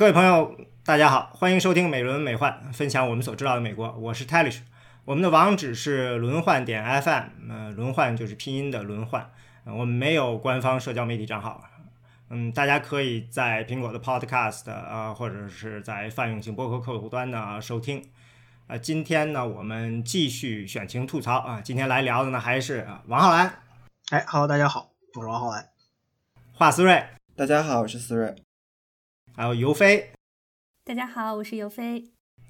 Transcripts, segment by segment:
各位朋友，大家好，欢迎收听美轮美奂，分享我们所知道的美国。我是 Talish，我们的网址是轮换点 FM，呃，轮换就是拼音的轮换。我们没有官方社交媒体账号，嗯，大家可以在苹果的 Podcast 啊，或者是在泛用型播客客户端呢收听。呃，今天呢，我们继续选情吐槽啊，今天来聊的呢还是王浩然。哎，Hello，大家好，我是王浩然。华思睿，大家好，我是思睿。还有尤飞，大家好，我是尤飞。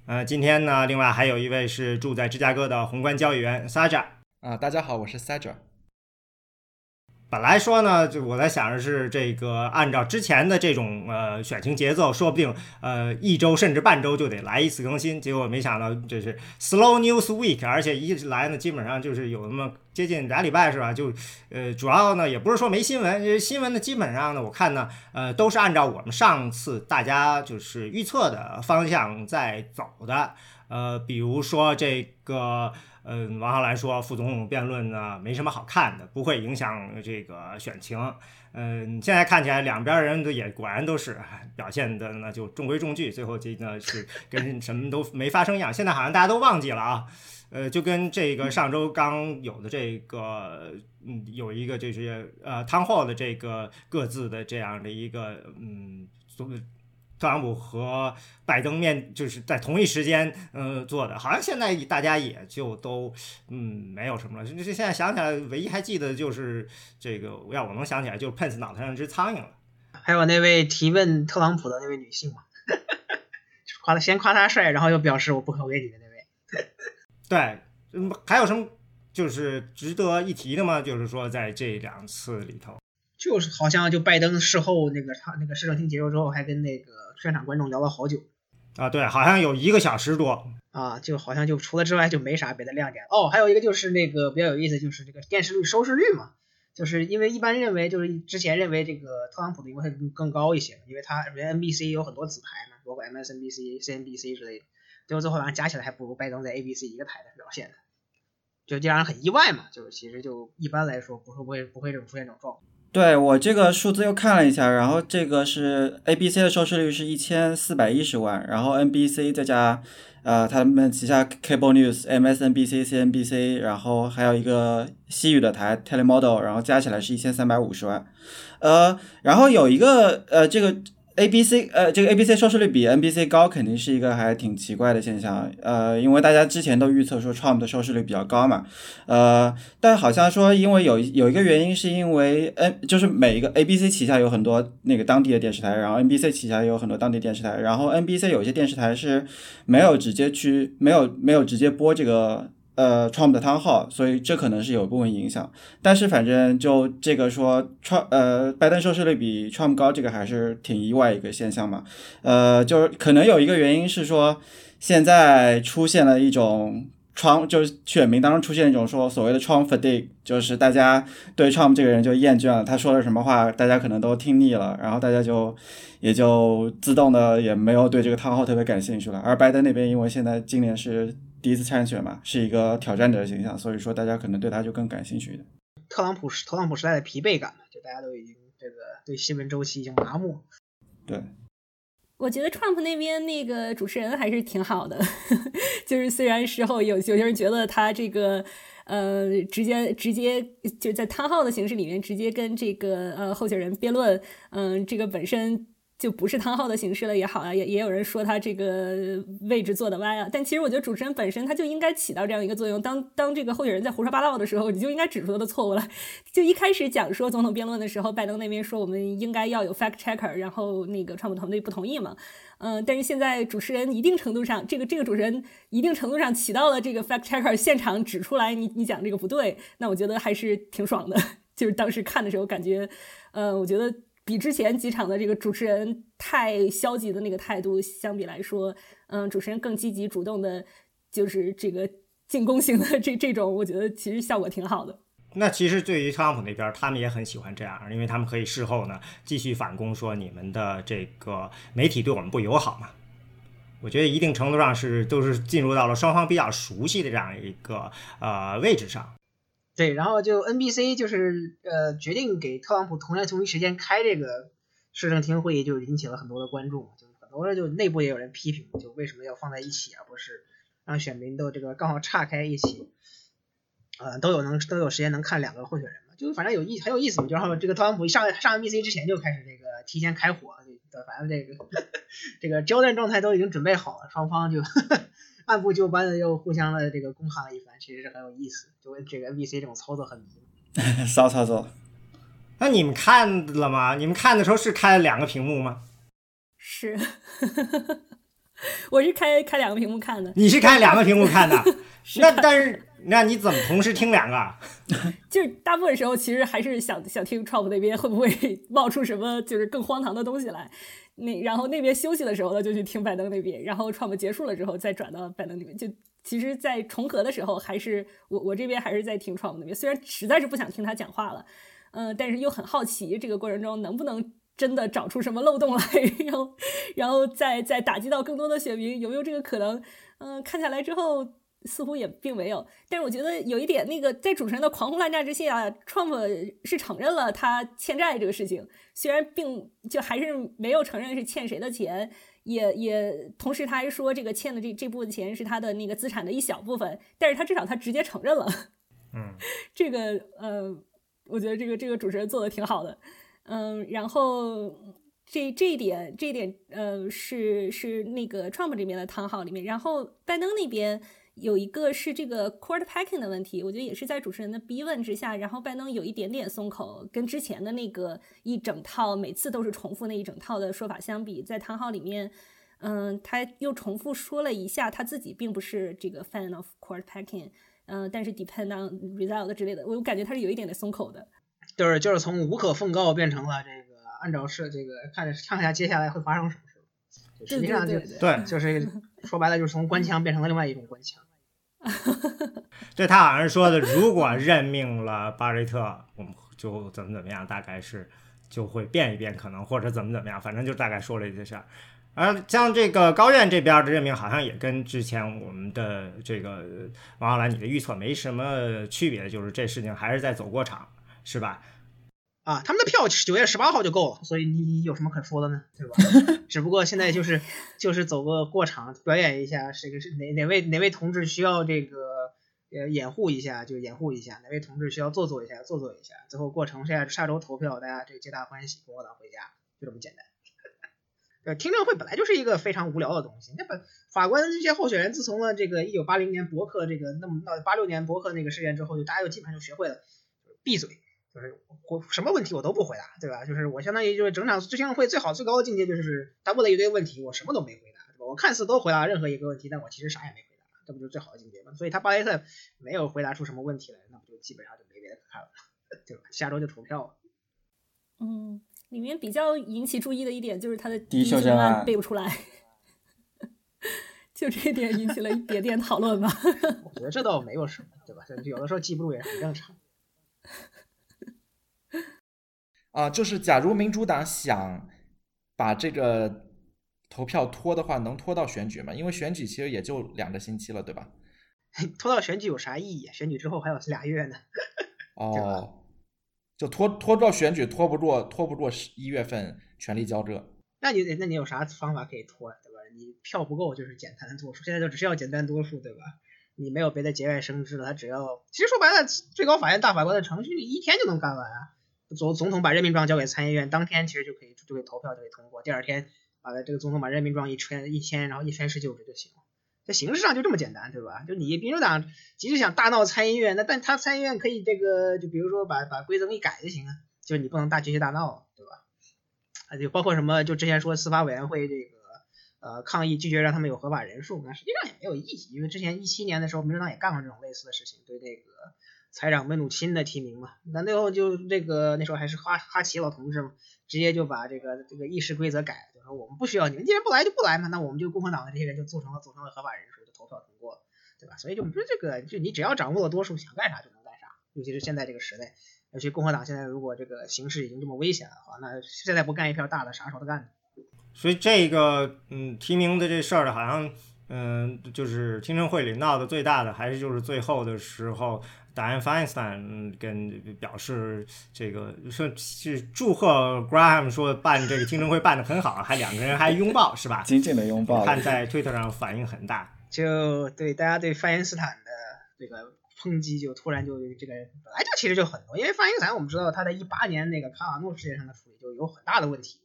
呃，今天呢，另外还有一位是住在芝加哥的宏观交易员 Saja。啊，大家好，我是 Saja。本来说呢，就我在想着是这个，按照之前的这种呃选情节奏，说不定呃一周甚至半周就得来一次更新。结果没想到这是 Slow News Week，而且一来呢，基本上就是有那么接近俩礼拜是吧？就呃主要呢也不是说没新闻，因为新闻呢基本上呢我看呢呃都是按照我们上次大家就是预测的方向在走的。呃，比如说这个。嗯，王浩来说副总统辩论呢没什么好看的，不会影响这个选情。嗯，现在看起来两边人都也果然都是表现的呢就中规中矩，最后这呢是跟什么都没发生一样。现在好像大家都忘记了啊，呃，就跟这个上周刚有的这个嗯有一个就是呃汤霍的这个各自的这样的一个嗯。特朗普和拜登面就是在同一时间，呃，做的，好像现在大家也就都，嗯，没有什么了。就现在想起来，唯一还记得就是这个，要我能想起来，就是 Pence 脑袋上只苍蝇了。还有那位提问特朗普的那位女性嘛，夸他先夸他帅，然后又表示我不投给你的那位。对，嗯，还有什么就是值得一提的吗？就是说在这两次里头，就是好像就拜登事后那个他那个市政厅结束之后，还跟那个。现场观众聊了好久，啊，对，好像有一个小时多啊，就好像就除了之外就没啥别的亮点哦。还有一个就是那个比较有意思，就是这个电视率收视率嘛，就是因为一般认为就是之前认为这个特朗普的因为会更更高一些，因为他人 NBC 有很多子牌嘛，包括 MSNBC、CNBC 之类的，结果最后好像加起来还不如拜登在 ABC 一个台的表现的，就让人很意外嘛。就是其实就一般来说不会不会不会这种出现这种状况。对我这个数字又看了一下，然后这个是 A B C 的收视率是一千四百一十万，然后 N B C 再加呃他们旗下 Cable News、M S N B C、C N B C，然后还有一个西语的台 Telemodel，然后加起来是一千三百五十万，呃，然后有一个呃这个。A B C 呃，这个 A B C 收视率比 N B C 高，肯定是一个还挺奇怪的现象。呃，因为大家之前都预测说 Trump 的收视率比较高嘛。呃，但好像说，因为有有一个原因，是因为 N 就是每一个 A B C 旗下有很多那个当地的电视台，然后 N B C 旗下也有很多当地电视台，然后 N B C 有些电视台是没有直接去没有没有直接播这个。呃，Trump 的汤号，所以这可能是有一部分影响。但是反正就这个说，Trump 呃，拜登收视率比 Trump 高，这个还是挺意外一个现象嘛。呃，就是可能有一个原因是说，现在出现了一种川就是选民当中出现一种说所谓的 Trump fatigue，就是大家对 Trump 这个人就厌倦了，他说了什么话，大家可能都听腻了，然后大家就也就自动的也没有对这个汤号特别感兴趣了。而拜登那边，因为现在今年是。第一次参选嘛，是一个挑战者的形象，所以说大家可能对他就更感兴趣一点。特朗普时，特朗普时代的疲惫感嘛，就大家都已经这个对新闻周期已经麻木。对，我觉得 Trump 那边那个主持人还是挺好的，就是虽然事后有有些人觉得他这个呃直接直接就在汤号的形式里面直接跟这个呃候选人辩论，嗯，这个本身。就不是汤号的形式了也好啊，也也有人说他这个位置坐的歪啊，但其实我觉得主持人本身他就应该起到这样一个作用，当当这个候选人在胡说八道的时候，你就应该指出他的错误了。就一开始讲说总统辩论的时候，拜登那边说我们应该要有 fact checker，然后那个川普团队不同意嘛，嗯，但是现在主持人一定程度上，这个这个主持人一定程度上起到了这个 fact checker，现场指出来你你讲这个不对，那我觉得还是挺爽的。就是当时看的时候感觉，呃，我觉得。比之前几场的这个主持人太消极的那个态度相比来说，嗯，主持人更积极主动的，就是这个进攻型的这这种，我觉得其实效果挺好的。那其实对于特朗普那边，他们也很喜欢这样，因为他们可以事后呢继续反攻，说你们的这个媒体对我们不友好嘛。我觉得一定程度上是都是进入到了双方比较熟悉的这样一个呃位置上。对，然后就 NBC 就是呃决定给特朗普同样同一时间开这个市政厅会议，就引起了很多的关注，就是很多人就内部也有人批评，就为什么要放在一起，而不是让选民都这个刚好岔开一起，呃，都有能都有时间能看两个候选人嘛，就反正有意很有意思嘛，就然后这个特朗普一上上 NBC 之前就开始这个提前开火，就反正这个 这个交战状态都已经准备好了，双方就 按部就班的又互相的这个攻航一番，其实是很有意思，就跟这个 NBC 这种操作很迷。骚操作。那你们看了吗？你们看的时候是开了两个屏幕吗？是，我是开开两个屏幕看的。你是开两个屏幕看的？那但是那你怎么同时听两个？就是大部分时候其实还是想想听 Trump 那边会不会冒出什么就是更荒唐的东西来。那然后那边休息的时候呢，就去听拜登那边。然后 Trump 结束了之后再转到拜登那边。就其实，在重合的时候，还是我我这边还是在听 Trump 那边。虽然实在是不想听他讲话了。嗯，但是又很好奇这个过程中能不能真的找出什么漏洞来，然后，然后再再打击到更多的选民，有没有这个可能？嗯，看下来之后似乎也并没有。但是我觉得有一点，那个在主持人的狂轰滥炸之下，Trump 是承认了他欠债这个事情，虽然并就还是没有承认是欠谁的钱，也也同时他还说这个欠的这这部分钱是他的那个资产的一小部分，但是他至少他直接承认了。嗯，这个呃。我觉得这个这个主持人做的挺好的，嗯，然后这这一点这一点呃是是那个 Trump 这边的汤号里面，然后拜登那边有一个是这个 court packing 的问题，我觉得也是在主持人的逼问之下，然后拜登有一点点松口，跟之前的那个一整套每次都是重复那一整套的说法相比，在汤号里面，嗯，他又重复说了一下他自己并不是这个 fan of court packing。嗯，但是 depend on result 之类的，我感觉他是有一点点松口的，就是就是从无可奉告变成了这个按照是这个看着看一下接下来会发生什么事，实际上就对，就是 说白了就是从官腔变成了另外一种官腔。对他好像说的，如果任命了巴雷特，我们就怎么怎么样，大概是就会变一变，可能或者怎么怎么样，反正就大概说了一些事儿。而像这个高院这边的任命，好像也跟之前我们的这个王浩然你的预测没什么区别，就是这事情还是在走过场，是吧？啊，他们的票九月十八号就够了，所以你你有什么可说的呢？对吧？只不过现在就是就是走个过场，表演一下，这个是哪哪位哪位同志需要这个呃掩护一下就掩护一下，哪位同志需要做做一下做做一下，最后过程下下周投票，大家这个皆大欢喜，共和党回家，就这么简单。呃，听证会本来就是一个非常无聊的东西。那本法官这些候选人，自从了这个一九八零年伯克这个那么到八六年伯克那个事件之后，就大家就基本上就学会了闭嘴，就是我什么问题我都不回答，对吧？就是我相当于就是整场听证会最好最高的境界就是他问了一堆问题，我什么都没回答，对吧？我看似都回答任何一个问题，但我其实啥也没回答，这不就是最好的境界吗？所以他巴雷特没有回答出什么问题来，那不就基本上就没别的可看了，对吧？下周就投票了。嗯。里面比较引起注意的一点就是他的第一修正案背不出来，就这点引起了一点点讨论吧。我觉得这倒没有什么，对吧？有的时候记不住也很正常。啊，就是假如民主党想把这个投票拖的话，能拖到选举吗？因为选举其实也就两个星期了，对吧？拖到选举有啥意义？选举之后还有俩月呢。哦。就拖拖到选举，拖不过，拖不过十一月份权力交这。那你那你有啥方法可以拖，对吧？你票不够就是简单多数，现在就只需要简单多数，对吧？你没有别的节外生枝了，他只要，其实说白了，最高法院大法官的程序一天就能干完啊。总总统把任命状交给参议院，当天其实就可以就可以投票就可以通过，第二天把这个总统把任命状一签一签，然后一宣誓就职就行了。在形式上就这么简单，对吧？就你民主党即使想大闹参议院，那但他参议院可以这个，就比如说把把规则一改就行啊，就你不能大集结大闹，对吧？啊，就包括什么，就之前说司法委员会这个呃抗议拒绝让他们有合法人数，那实际上也没有意义，因为之前一七年的时候，民主党也干过这种类似的事情，对那个财长梅努钦的提名嘛，那最后就这个那时候还是哈哈奇老同志嘛，直接就把这个这个议事规则改。就说我们不需要你们，既然不来就不来嘛，那我们就共和党的这些人就组成了组成了合法人数，就投票通过了，对吧？所以就不是这个，就你只要掌握了多数，想干啥就能干啥。尤其是现在这个时代，尤其共和党现在如果这个形势已经这么危险的话，那现在不干一票大的，啥时候都干。所以这个嗯提名的这事儿呢，好像嗯就是听证会里闹的最大的，还是就是最后的时候达安·费恩斯坦跟表示这个说是祝贺 Graham 说办这个听证会办得很好，还两个人还拥抱是吧？紧紧的拥抱。看在推特上反应很大，就对大家对费因斯坦的这个抨击就突然就这个本来就其实就很多，因为费因斯坦我们知道他在一八年那个卡瓦诺事件上的处理就有很大的问题，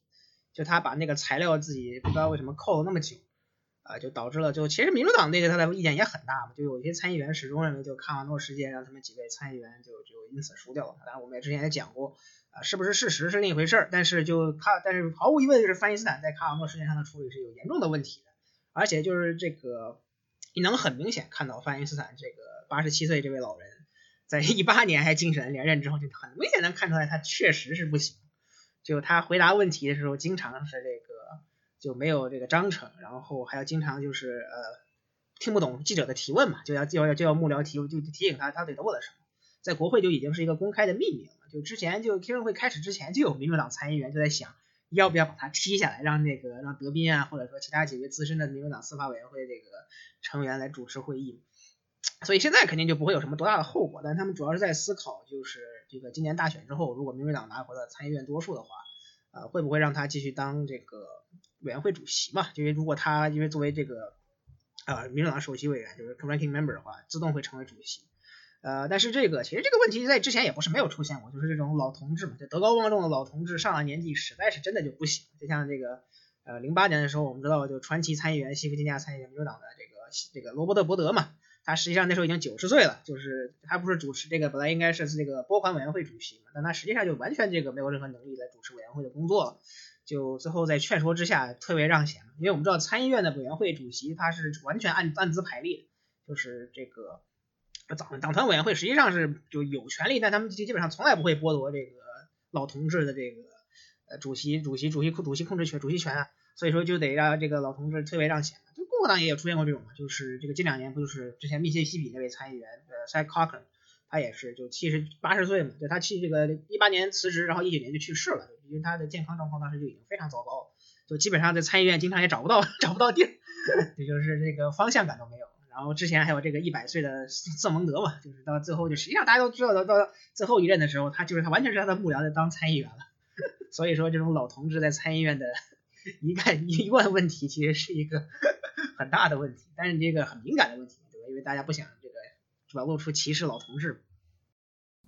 就他把那个材料自己不知道为什么扣了那么久。啊，就导致了，就其实民主党那个他的意见也很大嘛，就有些参议员始终认为，就卡瓦诺事件让他们几位参议员就就因此输掉了。当然，我们也之前也讲过，啊，是不是事实是另一回事儿。但是就卡，但是毫无疑问，就是范因斯坦在卡瓦诺事件上的处理是有严重的问题的。而且就是这个，你能很明显看到范因斯坦这个八十七岁这位老人，在一八年还竞选连任之后，就很明显能看出来他确实是不行。就他回答问题的时候，经常是这个。就没有这个章程，然后还要经常就是呃听不懂记者的提问嘛，就要就要就要幕僚提就提醒他他得做了什么，在国会就已经是一个公开的秘密了。就之前就听证会开始之前就有民主党参议员就在想要不要把他踢下来，让那个让德宾啊或者说其他几位资深的民主党司法委员会这个成员来主持会议。所以现在肯定就不会有什么多大的后果，但他们主要是在思考就是这个今年大选之后，如果民主党拿回了参议院多数的话，呃会不会让他继续当这个。委员会主席嘛，因为如果他因为作为这个呃民主党首席委员，就是 ranking member 的话，自动会成为主席。呃，但是这个其实这个问题在之前也不是没有出现过，就是这种老同志嘛，就德高望重的老同志上了年纪，实在是真的就不行。就像这个呃零八年的时候，我们知道就传奇参议员西弗吉尼亚参议员民主党的这个这个罗伯特伯德嘛，他实际上那时候已经九十岁了，就是他不是主持这个本来应该是这个拨款委员会主席嘛，但他实际上就完全这个没有任何能力来主持委员会的工作了。就最后在劝说之下特别让贤，因为我们知道参议院的委员会主席他是完全按按资排列，就是这个党党团委员会实际上是就有权利，但他们基本上从来不会剥夺这个老同志的这个呃主席主席主席控主席控制权主席权啊，所以说就得让这个老同志特别让贤。就共和党也有出现过这种嘛，就是这个近两年不就是之前密歇西比那位参议员呃 Cy Cochran。他也是就七十八十岁嘛，就他去这个一八年辞职，然后一九年就去世了，因为他的健康状况当时就已经非常糟糕，就基本上在参议院经常也找不到 找不到地儿，也就是这个方向感都没有。然后之前还有这个一百岁的瑟蒙德嘛，就是到最后就实际上大家都知道，到到最后一任的时候，他就是他完全是他的幕僚在当参议员了。所以说这种老同志在参议院的一干一贯问题，其实是一个很大的问题，但是这个很敏感的问题，对吧？因为大家不想这个。表露出歧视老同志。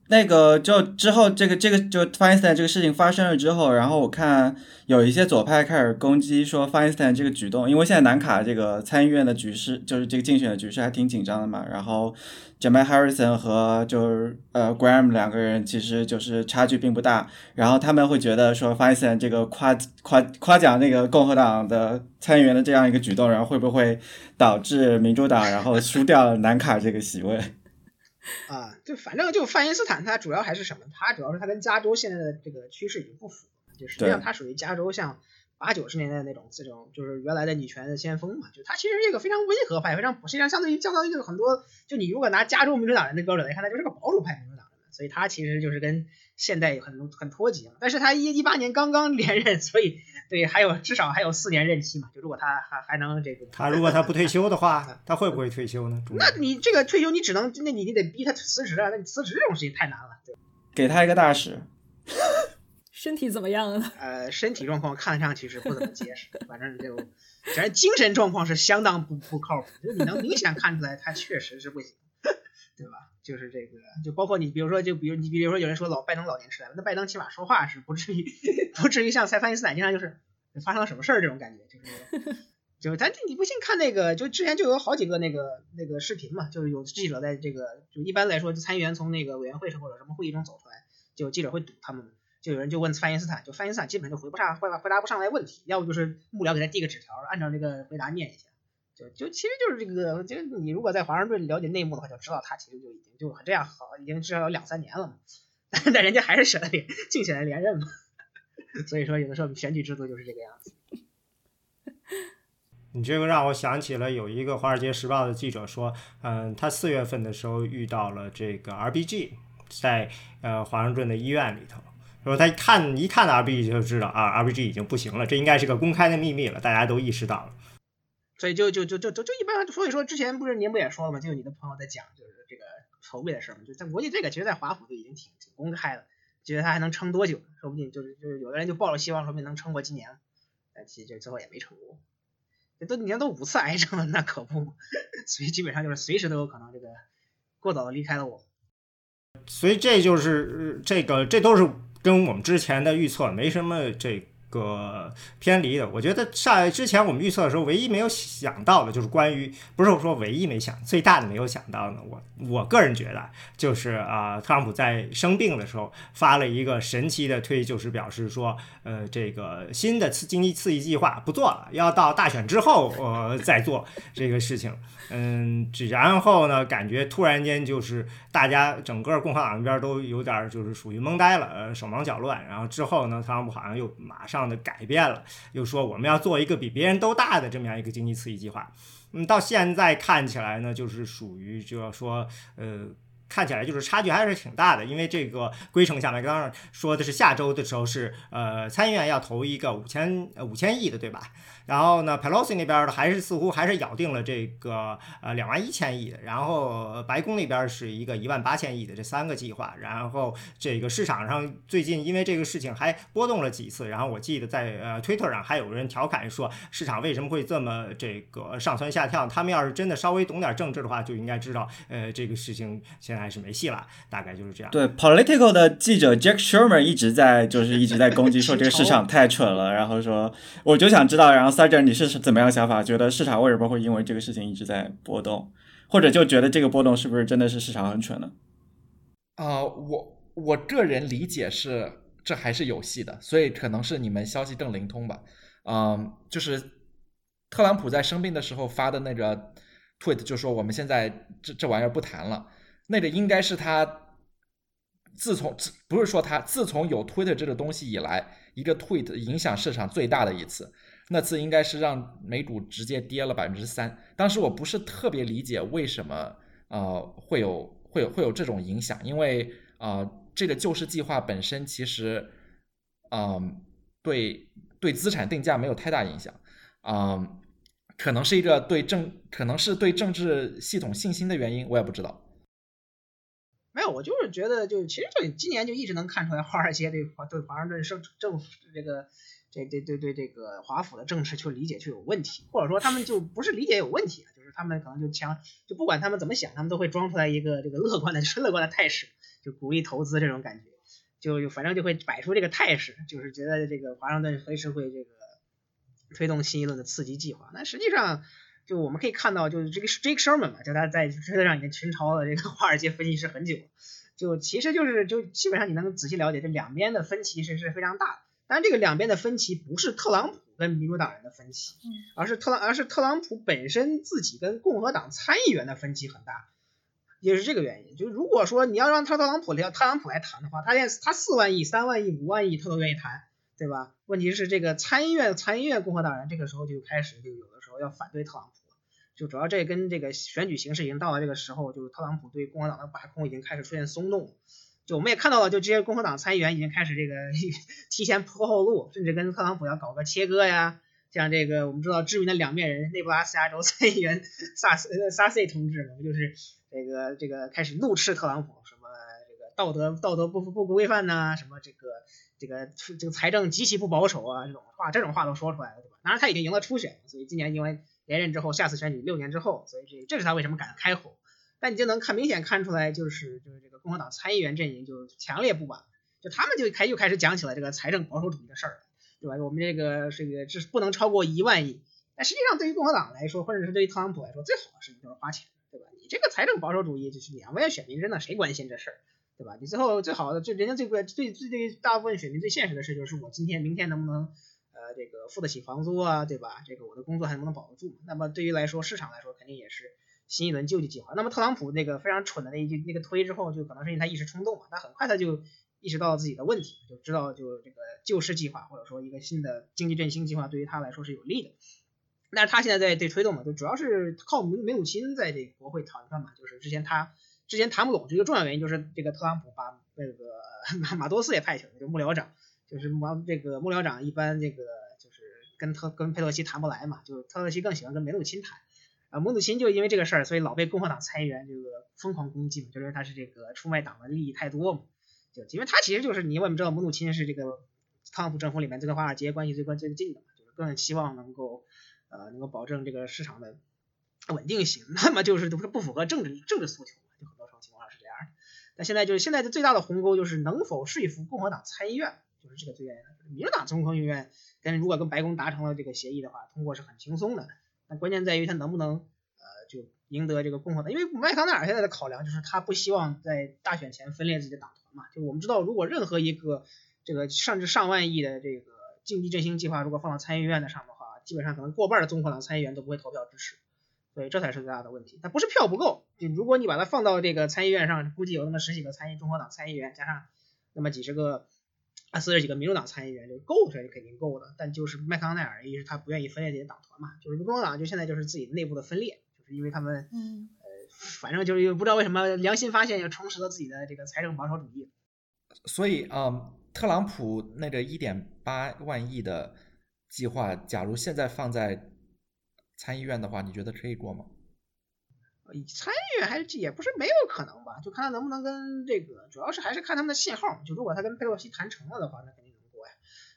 那个就之后，这个这个就 Feinstein 这个事情发生了之后，然后我看有一些左派开始攻击说 Feinstein 这个举动，因为现在南卡这个参议院的局势，就是这个竞选的局势还挺紧张的嘛。然后 Jamal Harrison 和就是呃 Graham 两个人其实就是差距并不大，然后他们会觉得说 Feinstein 这个夸夸夸奖那个共和党的参议员的这样一个举动，然后会不会导致民主党然后输掉南卡这个席位？啊，就反正就范因斯坦，他主要还是什么？他主要是他跟加州现在的这个趋势已经不符，就实际上他属于加州像八九十年代那种这种，就是原来的女权的先锋嘛。就他其实是一个非常温和派，非常实际上相对于相当于就是很多，就你如果拿加州民主党人的标准来看，他就是个保守派民主党人，所以他其实就是跟现代很很脱节了。但是他一一八年刚刚连任，所以。对，还有至少还有四年任期嘛，就如果他还还能这个，他如果他不退休的话，他会不会退休呢？那你这个退休，你只能，那你你得逼他辞职啊，那你辞职这种事情太难了。对，给他一个大使。身体怎么样啊？呃，身体状况看上去是不怎么结实，反正就，反正精神状况是相当不不靠谱，就你能明显看出来他确实是不行，对吧？就是这个，就包括你，比如说，就比如你，比如说有人说老拜登老年痴呆了，那拜登起码说话是不至于不至于像塞凡尼斯坦经常就是发生了什么事儿这种感觉，就是 就是咱你不信看那个，就之前就有好几个那个那个视频嘛，就是有记者在这个就一般来说参议员从那个委员会或者什么会议中走出来，就记者会堵他们，就有人就问范因斯坦，就范因斯坦基本就回不上回答回答不上来问题，要不就是幕僚给他递个纸条，按照这个回答念一下。就就其实就是这个，就你如果在华盛顿了解内幕的话，就知道他其实就已经就这样好，已经至少有两三年了嘛。但人家还是舍得连竞选连任嘛。所以说，有的时候选举制度就是这个样子。你这个让我想起了有一个《华尔街时报》的记者说，嗯，他四月份的时候遇到了这个 RBG，在呃华盛顿的医院里头，然后他看一看 RBG 就知道啊，RBG 已经不行了，这应该是个公开的秘密了，大家都意识到了。所以就就就就就就一般，所以说之前不是您不也说了吗？就有你的朋友在讲，就是这个筹备的事儿嘛。就在国际这个，其实，在华府就已经挺挺公开了，觉得他还能撑多久，说不定就是就是有的人就抱着希望，说不定能撑过今年，但其实最后也没成功。这都你看都五次癌症了，那可不，所以基本上就是随时都有可能这个过早的离开了我。所以这就是这个，这都是跟我们之前的预测没什么这。个偏离的，我觉得上之前我们预测的时候，唯一没有想到的就是关于，不是说唯一没想，最大的没有想到呢。我我个人觉得，就是啊，特朗普在生病的时候发了一个神奇的推，就是表示说，呃，这个新的刺经济刺激计划不做了，要到大选之后呃再做这个事情。嗯，然后呢，感觉突然间就是大家整个共和党那边都有点就是属于懵呆了，呃，手忙脚乱。然后之后呢，特朗普好像又马上的改变了，又说我们要做一个比别人都大的这么样一个经济刺激计划。嗯，到现在看起来呢，就是属于就要说，呃。看起来就是差距还是挺大的，因为这个规程下面刚刚说的是下周的时候是呃参议院要投一个五千五千亿的对吧？然后呢，Pelosi 那边的还是似乎还是咬定了这个呃两万一千亿的，然后白宫那边是一个一万八千亿的这三个计划，然后这个市场上最近因为这个事情还波动了几次，然后我记得在呃 Twitter 上还有人调侃说市场为什么会这么这个上蹿下跳？他们要是真的稍微懂点政治的话，就应该知道呃这个事情现在是没戏了，大概就是这样。对，Political 的记者 Jack Shermer 一直在就是一直在攻击说这个市场太蠢了，然后说我就想知道，然后。Sergeant，你是怎么样想法？觉得市场为什么会因为这个事情一直在波动，或者就觉得这个波动是不是真的是市场很蠢呢？啊，我我个人理解是这还是有戏的，所以可能是你们消息更灵通吧。嗯，就是特朗普在生病的时候发的那个 tweet，就说我们现在这这玩意儿不谈了，那个应该是他自从不是说他自从有 Twitter 这个东西以来，一个 tweet 影响市场最大的一次。那次应该是让美股直接跌了百分之三，当时我不是特别理解为什么呃会有会有会有这种影响，因为啊这个救市计划本身其实嗯对对资产定价没有太大影响，嗯可能是一个对政可能是对政治系统信心的原因，我也不知道。没有，我就是觉得就其实就今年就一直能看出来华尔街对华对华盛顿政政府这个。这对对对，这个华府的政治就理解就有问题，或者说他们就不是理解有问题啊，就是他们可能就强，就不管他们怎么想，他们都会装出来一个这个乐观的、是乐观的态势，就鼓励投资这种感觉，就反正就会摆出这个态势，就是觉得这个华盛顿随时会这个推动新一轮的刺激计划。那实际上，就我们可以看到，就是这个 Jake Sherman 嘛，就他在推特上已经群嘲了这个华尔街分析师很久，就其实就是就基本上你能仔细了解，这两边的分歧是是非常大的。但这个两边的分歧不是特朗普跟民主党人的分歧，而是特朗而是特朗普本身自己跟共和党参议员的分歧很大，也是这个原因。就如果说你要让特特朗普来特朗普来谈的话，他现他四万亿、三万亿、五万亿他都愿意谈，对吧？问题是这个参议院参议院共和党人这个时候就开始就有的时候要反对特朗普了，就主要这跟这个选举形势已经到了这个时候，就是特朗普对共和党的把控已经开始出现松动。就我们也看到了，就这些共和党参议员已经开始这个 提前铺后路，甚至跟特朗普要搞个切割呀。像这个我们知道知名的两面人，内布拉斯加州参议员 萨斯萨塞同志，不就是这个这个开始怒斥特朗普，什么这个道德道德不不不规范呐，什么这个这个这个财政极其不保守啊，这种话这种话都说出来了，对吧？当然他已经赢了初选，所以今年因为连任之后，下次选举六年之后，所以这这是他为什么敢开口。但你就能看明显看出来，就是就是这个共和党参议员阵营就强烈不满，就他们就开又开始讲起了这个财政保守主义的事儿，对吧？我们这个这个这是不能超过一万亿。但实际上对于共和党来说，或者是对于特朗普来说，最好的事情就是花钱，对吧？你这个财政保守主义就是两万选民真的谁关心这事儿，对吧？你最后最好的最人家最最最对大部分选民最现实的事就是我今天明天能不能呃这个付得起房租啊，对吧？这个我的工作还能不能保得住？那么对于来说市场来说肯定也是。新一轮救济计划。那么特朗普那个非常蠢的那一句那个推之后，就可能是因为他一时冲动嘛，他很快他就意识到自己的问题，就知道就这个救市计划或者说一个新的经济振兴计划对于他来说是有利的。但是他现在在对推动嘛，就主要是靠梅梅鲁钦在这国会谈判嘛，就是之前他之前谈不拢，这个重要原因就是这个特朗普把那个 马马多斯也派去了，就幕僚长，就是马这个幕僚长一般这个就是跟特跟佩洛西谈不来嘛，就特洛西更喜欢跟梅鲁钦谈。啊，姆努钦就因为这个事儿，所以老被共和党参议员这个疯狂攻击嘛，就因为他是这个出卖党的利益太多嘛，就因为他其实就是你我们知道姆努钦是这个特朗普政府里面这个华尔街关系最关最近的嘛，就是更希望能够呃能够保证这个市场的稳定性，那么就是不不符合政治政治诉求嘛，就很多种情况是这样的。但现在就是现在的最大的鸿沟就是能否说服共和党参议院，就是这个最原因。民主党中控议院跟如果跟白宫达成了这个协议的话，通过是很轻松的。但关键在于他能不能呃就赢得这个共和党，因为麦康奈尔现在的考量就是他不希望在大选前分裂自己的党团嘛。就我们知道，如果任何一个这个甚至上万亿的这个经济振兴计划，如果放到参议院的上的话，基本上可能过半的共和党参议员都不会投票支持。所以这才是最大的问题。但不是票不够，就如果你把它放到这个参议院上，估计有那么十几个参议共和党参议员，加上那么几十个啊四十几个民主党参议员，就够是肯定够的。但就是麦康奈尔，一是他不愿意分裂自己的党团嘛，就是民主党就现在就是自己内部的分裂，就是因为他们嗯呃反正就是不知道为什么良心发现又重拾了自己的这个财政保守主义。所以啊、嗯特朗普那个一点八万亿的计划，假如现在放在参议院的话，你觉得可以过吗？参与还是也不是没有可能吧，就看他能不能跟这个，主要是还是看他们的信号。就如果他跟佩洛西谈成了的话，那肯定能过呀。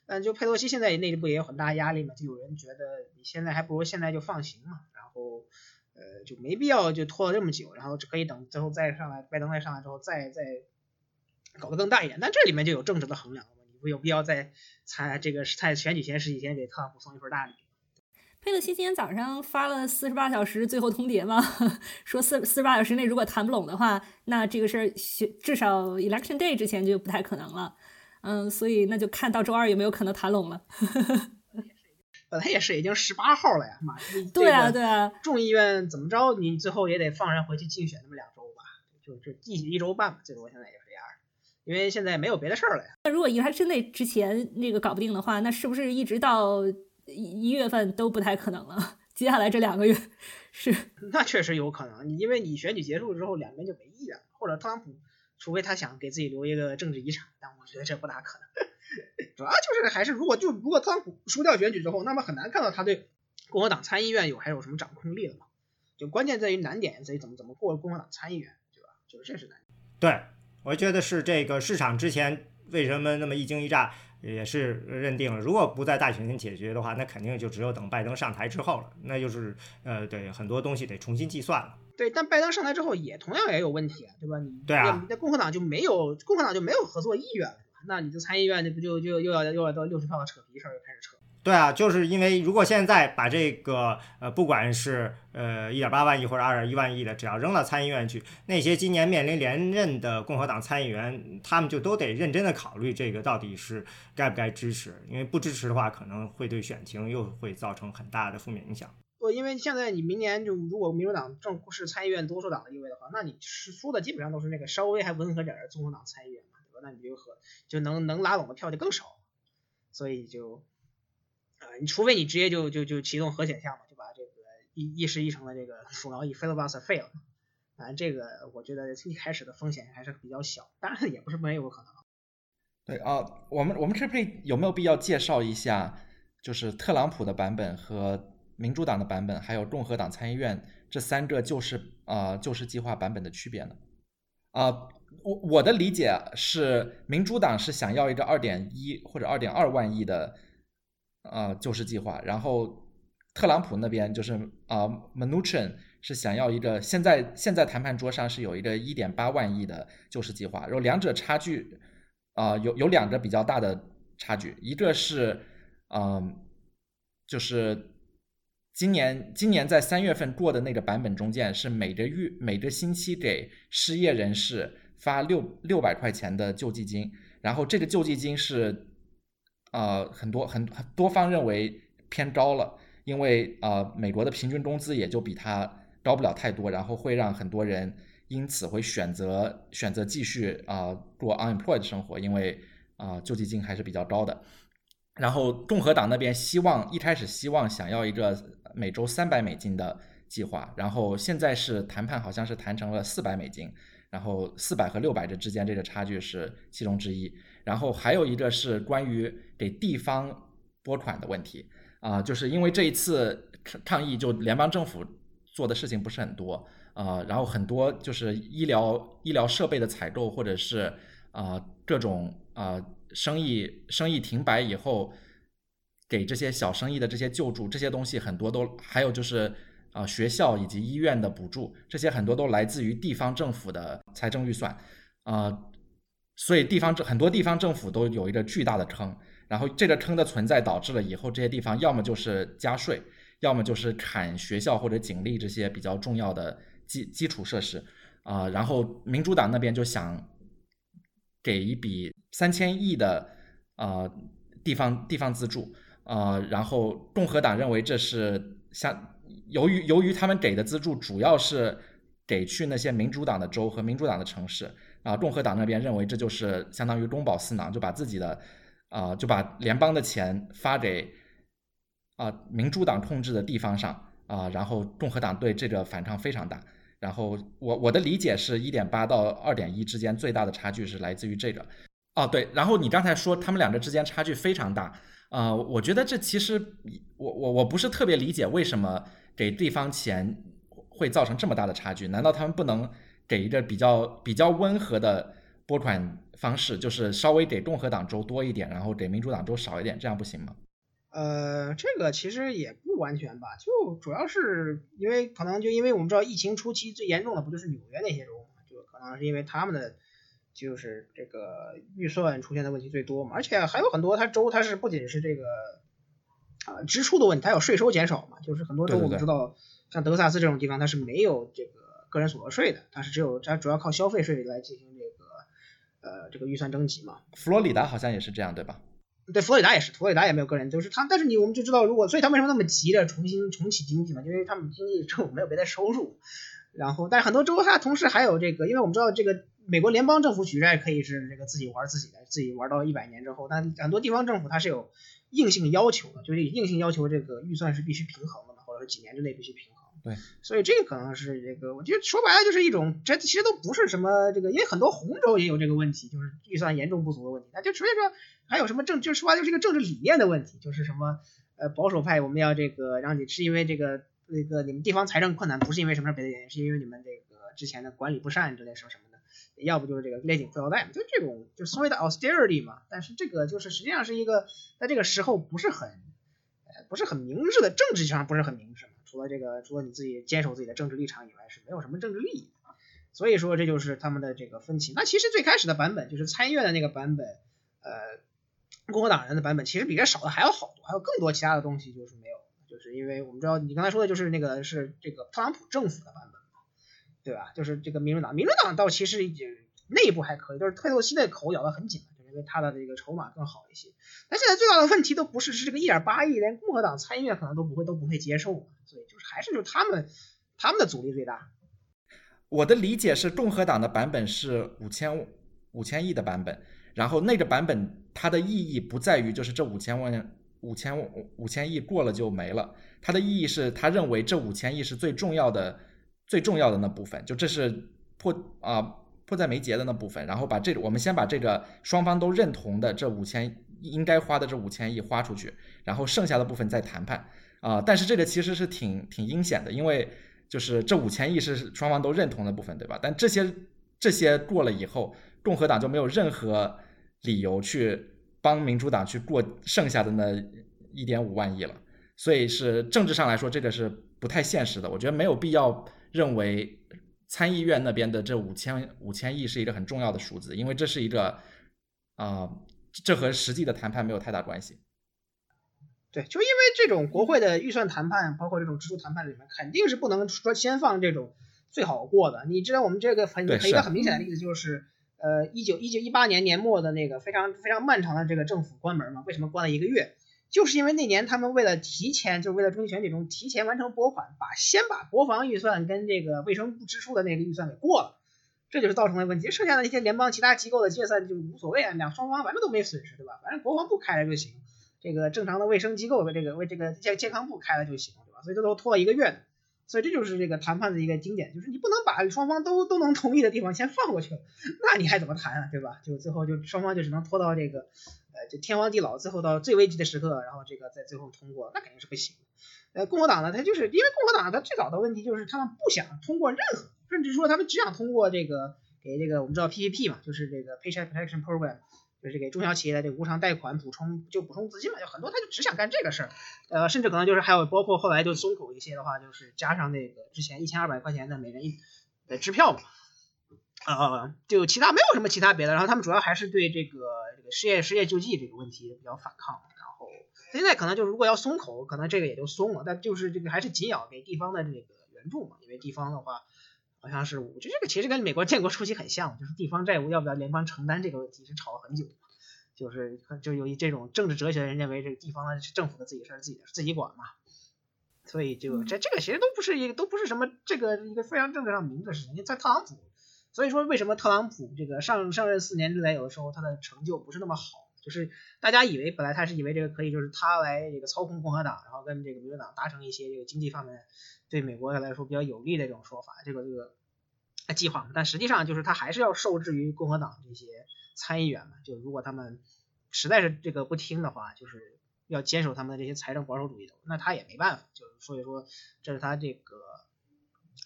但就佩洛西现在内部也有很大压力嘛，就有人觉得你现在还不如现在就放行嘛，然后呃就没必要就拖了这么久，然后可以等最后再上来，拜登再上来之后再再搞得更大一点。但这里面就有政治的衡量了嘛，你不有必要在参这个在选举前十几天给特朗普送一份大礼。佩洛西今天早上发了四十八小时最后通牒嘛，说四四十八小时内如果谈不拢的话，那这个事儿选至少 election day 之前就不太可能了。嗯，所以那就看到周二有没有可能谈拢了。本来也是已经十八号了呀，妈，这对啊，对啊，众议院怎么着，你最后也得放人回去竞选那么两周吧，就就一一周半吧，最多现在也是这样，因为现在没有别的事儿了呀。那如果 election day 之前那个搞不定的话，那是不是一直到一一月份都不太可能了？接下来这两个月是那确实有可能，因为你选举结束之后两边就没意愿了，或者特朗普，除非他想给自己留一个政治遗产，但我觉得这不大可能。主要就是还是如果就如果特朗普输掉选举之后，那么很难看到他对共和党参议院有还有什么掌控力了嘛？就关键在于难点在于怎么怎么过共和党参议员，对吧？就是这是难点。对，我觉得是这个市场之前为什么那么一惊一乍，也是认定了，如果不在大选前解决的话，那肯定就只有等拜登上台之后了，那就是呃，对很多东西得重新计算了。对，但拜登上台之后也同样也有问题啊，对吧？你对啊你的共和党就没有共和党就没有合作意愿了，那你就参议院那不就就又要又要到六十票的扯皮事儿又开始扯。对啊，就是因为如果现在把这个呃，不管是呃一点八万亿或者二点一万亿的，只要扔到参议院去，那些今年面临连任的共和党参议员，他们就都得认真的考虑这个到底是该不该支持，因为不支持的话，可能会对选情又会造成很大的负面影响。不，因为现在你明年就如果民主党正是参议院多数党的地位的话，那你是输的基本上都是那个稍微还温和点的共和党参议员嘛，对吧？那你就和就能能拉拢的票就更少，所以就呃，你除非你直接就就就启动核选项嘛，就把这个一一时一成的这个鼠挠一 filibuster 废了。反正这个我觉得一开始的风险还是比较小，当然也不是没有可能。对啊、我们我们这边有没有必要介绍一下，就是特朗普的版本和民主党的版本，还有共和党参议院这三个救市啊、救市计划版本的区别呢？啊、我我的理解是，民主党是想要一个二点一或者二点二万亿的呃救市计划，然后特朗普那边就是啊、m n u c h i n 是想要一个现在现在谈判桌上是有一个一点八万亿的救市计划，然后两者差距啊、有有两个比较大的差距，一个是嗯、就是今年今年在三月份过的那个版本中间是每个月每个星期给失业人士发六六百块钱的救济金，然后这个救济金是呃很多很很多方认为偏高了，因为呃美国的平均工资也就比它高不了太多，然后会让很多人因此会选择选择继续啊、过 unemployed 生活，因为啊、救济金还是比较高的。然后共和党那边希望一开始希望想要一个每周三百美金的计划，然后现在是谈判好像是谈成了四百美金，然后四百和六百这之间这个差距是其中之一。然后还有一个是关于给地方拨款的问题。啊、就是因为这一次抗抗议，就联邦政府做的事情不是很多，啊，然后很多就是医疗医疗设备的采购，或者是啊各种啊生意生意停摆以后，给这些小生意的这些救助，这些东西很多都还有就是啊学校以及医院的补助，这些很多都来自于地方政府的财政预算，啊，所以地方政很多地方政府都有一个巨大的坑，然后这个坑的存在导致了以后这些地方要么就是加税。要么就是砍学校或者警力这些比较重要的基基础设施，啊，然后民主党那边就想给一笔三千亿的啊地方地方资助，啊，然后共和党认为这是像由于由于他们给的资助主要是给去那些民主党的州和民主党的城市，啊，共和党那边认为这就是相当于公饱私囊，就把自己的啊就把联邦的钱发给。啊，民主党控制的地方上啊，然后共和党对这个反抗非常大。然后我我的理解是一点八到二点一之间最大的差距是来自于这个。哦，对，然后你刚才说他们两个之间差距非常大啊，我觉得这其实我我我不是特别理解为什么给地方钱会造成这么大的差距？难道他们不能给一个比较比较温和的拨款方式，就是稍微给共和党州多一点，然后给民主党州少一点，这样不行吗？呃，这个其实也不完全吧，就主要是因为可能就因为我们知道疫情初期最严重的不就是纽约那些州嘛，就可能是因为他们的就是这个预算出现的问题最多嘛，而且还有很多它州它是不仅是这个啊支出的问题，它有税收减少嘛，就是很多州我们知道像德克萨斯这种地方它是没有这个个人所得税的，它是只有它主要靠消费税来进行这个呃这个预算征集嘛。佛罗里达好像也是这样，对吧？对，佛罗里达也是，佛罗里达也没有个人，就是他，但是你我们就知道，如果所以他为什么那么急着重新重启经济嘛？因为他们经济政府没有别的收入，然后但是很多州它同时还有这个，因为我们知道这个美国联邦政府举债可以是这个自己玩自己的，自己玩到一百年之后，但很多地方政府它是有硬性要求的，就是硬性要求这个预算是必须平衡的嘛，或者说几年之内必须平衡。对，所以这个可能是这个，我觉得说白了就是一种，这其实都不是什么这个，因为很多红州也有这个问题，就是预算严重不足的问题，那就除非说还有什么政，就说白就是一个政治理念的问题，就是什么呃保守派我们要这个让你是因为这个那个你们地方财政困难，不是因为什么别的原因，是因为你们这个之前的管理不善之类什么什么的，要不就是这个勒紧裤腰带，就这种就所谓的 austerity 嘛，但是这个就是实际上是一个在这个时候不是很呃不是很明智的政治上不是很明智。除了这个，除了你自己坚守自己的政治立场以外，是没有什么政治利益的。所以说，这就是他们的这个分歧。那其实最开始的版本，就是参议院的那个版本，呃，共和党人的版本，其实比这少的还要好多，还有更多其他的东西就是没有。就是因为我们知道，你刚才说的就是那个是这个特朗普政府的版本，对吧？就是这个民主党，民主党倒其实已经内部还可以，就是特洛西的口咬得很紧。因为他的这个筹码更好一些，但现在最大的问题都不是是这个一点八亿，连共和党参议院可能都不会都不会接受，所以就是还是就是他们他们的阻力最大。我的理解是，共和党的版本是五千五千亿的版本，然后那个版本它的意义不在于就是这五千万五千五千亿过了就没了，它的意义是他认为这五千亿是最重要的最重要的那部分，就这是破啊。迫在眉睫的那部分，然后把这个，我们先把这个双方都认同的这五千应该花的这五千亿花出去，然后剩下的部分再谈判啊。但是这个其实是挺挺阴险的，因为就是这五千亿是双方都认同的部分，对吧？但这些这些过了以后，共和党就没有任何理由去帮民主党去过剩下的那一点五万亿了。所以是政治上来说，这个是不太现实的。我觉得没有必要认为。参议院那边的这五千五千亿是一个很重要的数字，因为这是一个啊，这和实际的谈判没有太大关系。对，就因为这种国会的预算谈判，包括这种支出谈判里面，肯定是不能说先放这种最好过的。你知道我们这个很一个很明显的例子就是，呃，一九一九一八年年末的那个非常非常漫长的这个政府关门嘛，为什么关了一个月？就是因为那年他们为了提前，就是为了中期选举中提前完成拨款，把先把国防预算跟这个卫生部支出的那个预算给过了，这就是造成的问题。剩下的那些联邦其他机构的决算就无所谓啊，两双方反正都没损失，对吧？反正国防部开了就行，这个正常的卫生机构的这个为这个健健康部开了就行，对吧？所以这都拖了一个月。所以这就是这个谈判的一个经典，就是你不能把双方都都能同意的地方先放过去了，那你还怎么谈啊，对吧？就最后就双方就只能拖到这个，呃，就天荒地老，最后到最危急的时刻，然后这个在最后通过，那肯定是不行。呃，共和党呢，他就是因为共和党他最早的问题就是他们不想通过任何，甚至说他们只想通过这个给这个我们知道 PPP 嘛，就是这个 Paycheck Protection Program，就是给中小企业的这个无偿贷款补充就补充资金嘛，就很多他就只想干这个事儿，呃，甚至可能就是还有包括后来就松口一些的话，就是加上那个之前一千二百块钱的每人一的支票嘛。呃，就其他没有什么其他别的，然后他们主要还是对这个失业失业救济这个问题比较反抗，然后现在可能就是如果要松口，可能这个也就松了，但就是这个还是紧咬给地方的这个援助嘛，因为地方的话好像是我觉得这个其实跟美国建国初期很像，就是地方债务要不要联邦承担这个问题是吵了很久，就是就由于这种政治哲学的人认为这个地方的政府的自己事儿自己自己管嘛，所以就这这个其实都不是一个都不是什么这个一个非常政治上明的事情，在特朗普。所以说，为什么特朗普这个上上任四年之内，有的时候他的成就不是那么好？就是大家以为本来他是以为这个可以，就是他来这个操控共和党，然后跟这个民主党达成一些这个经济方面对美国来说比较有利的这种说法，这个这个计划。但实际上就是他还是要受制于共和党这些参议员嘛。就如果他们实在是这个不听的话，就是要坚守他们的这些财政保守主义的，那他也没办法。就是所以说，这是他这个。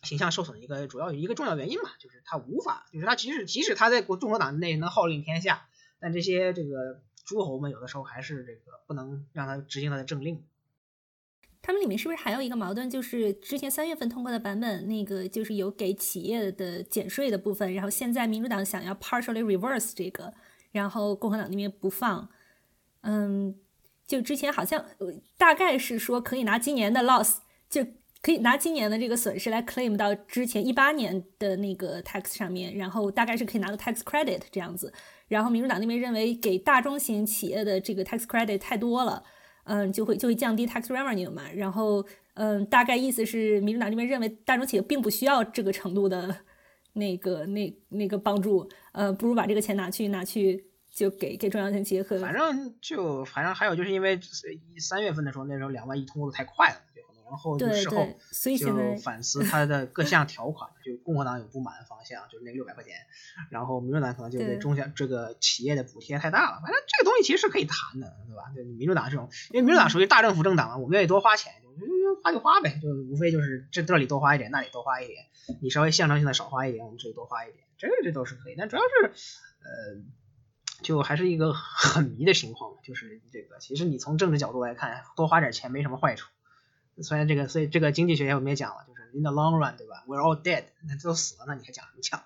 形象受损的一个主要一个重要原因嘛，就是他无法，就是他即使即使他在国共和党内能号令天下，但这些这个诸侯们有的时候还是这个不能让他执行他的政令。他们里面是不是还有一个矛盾，就是之前三月份通过的版本，那个就是有给企业的减税的部分，然后现在民主党想要 partially reverse 这个，然后共和党那边不放。嗯，就之前好像大概是说可以拿今年的 loss 就。可以拿今年的这个损失来 claim 到之前一八年的那个 tax 上面，然后大概是可以拿到 tax credit 这样子。然后民主党那边认为给大中型企业的这个 tax credit 太多了，嗯，就会就会降低 tax revenue 嘛。然后，嗯，大概意思是民主党这边认为大中企业并不需要这个程度的那个那那个帮助，呃，不如把这个钱拿去拿去就给给中小型企业。反正就反正还有就是因为三月份的时候，那时候两万亿通过的太快了。然后就事后就反思他的各项条款，就共和党有不满的方向，就是那六百块钱，然后民主党可能就对中小这个企业的补贴太大了。反正这个东西其实是可以谈的，对吧？就民主党这种，因为民主党属于大政府政党嘛，我们愿意多花钱，就花就花呗，就无非就是这这里多花一点，那里多花一点，你稍微象征性的少花一点，我们这里多花一点，这这都是可以。但主要是呃，就还是一个很迷的情况，就是这个其实你从政治角度来看，多花点钱没什么坏处。虽然这个，所以这个经济学我们也讲了，就是 in the long run，对吧？We're all dead，那都死了，那你还讲什么讲？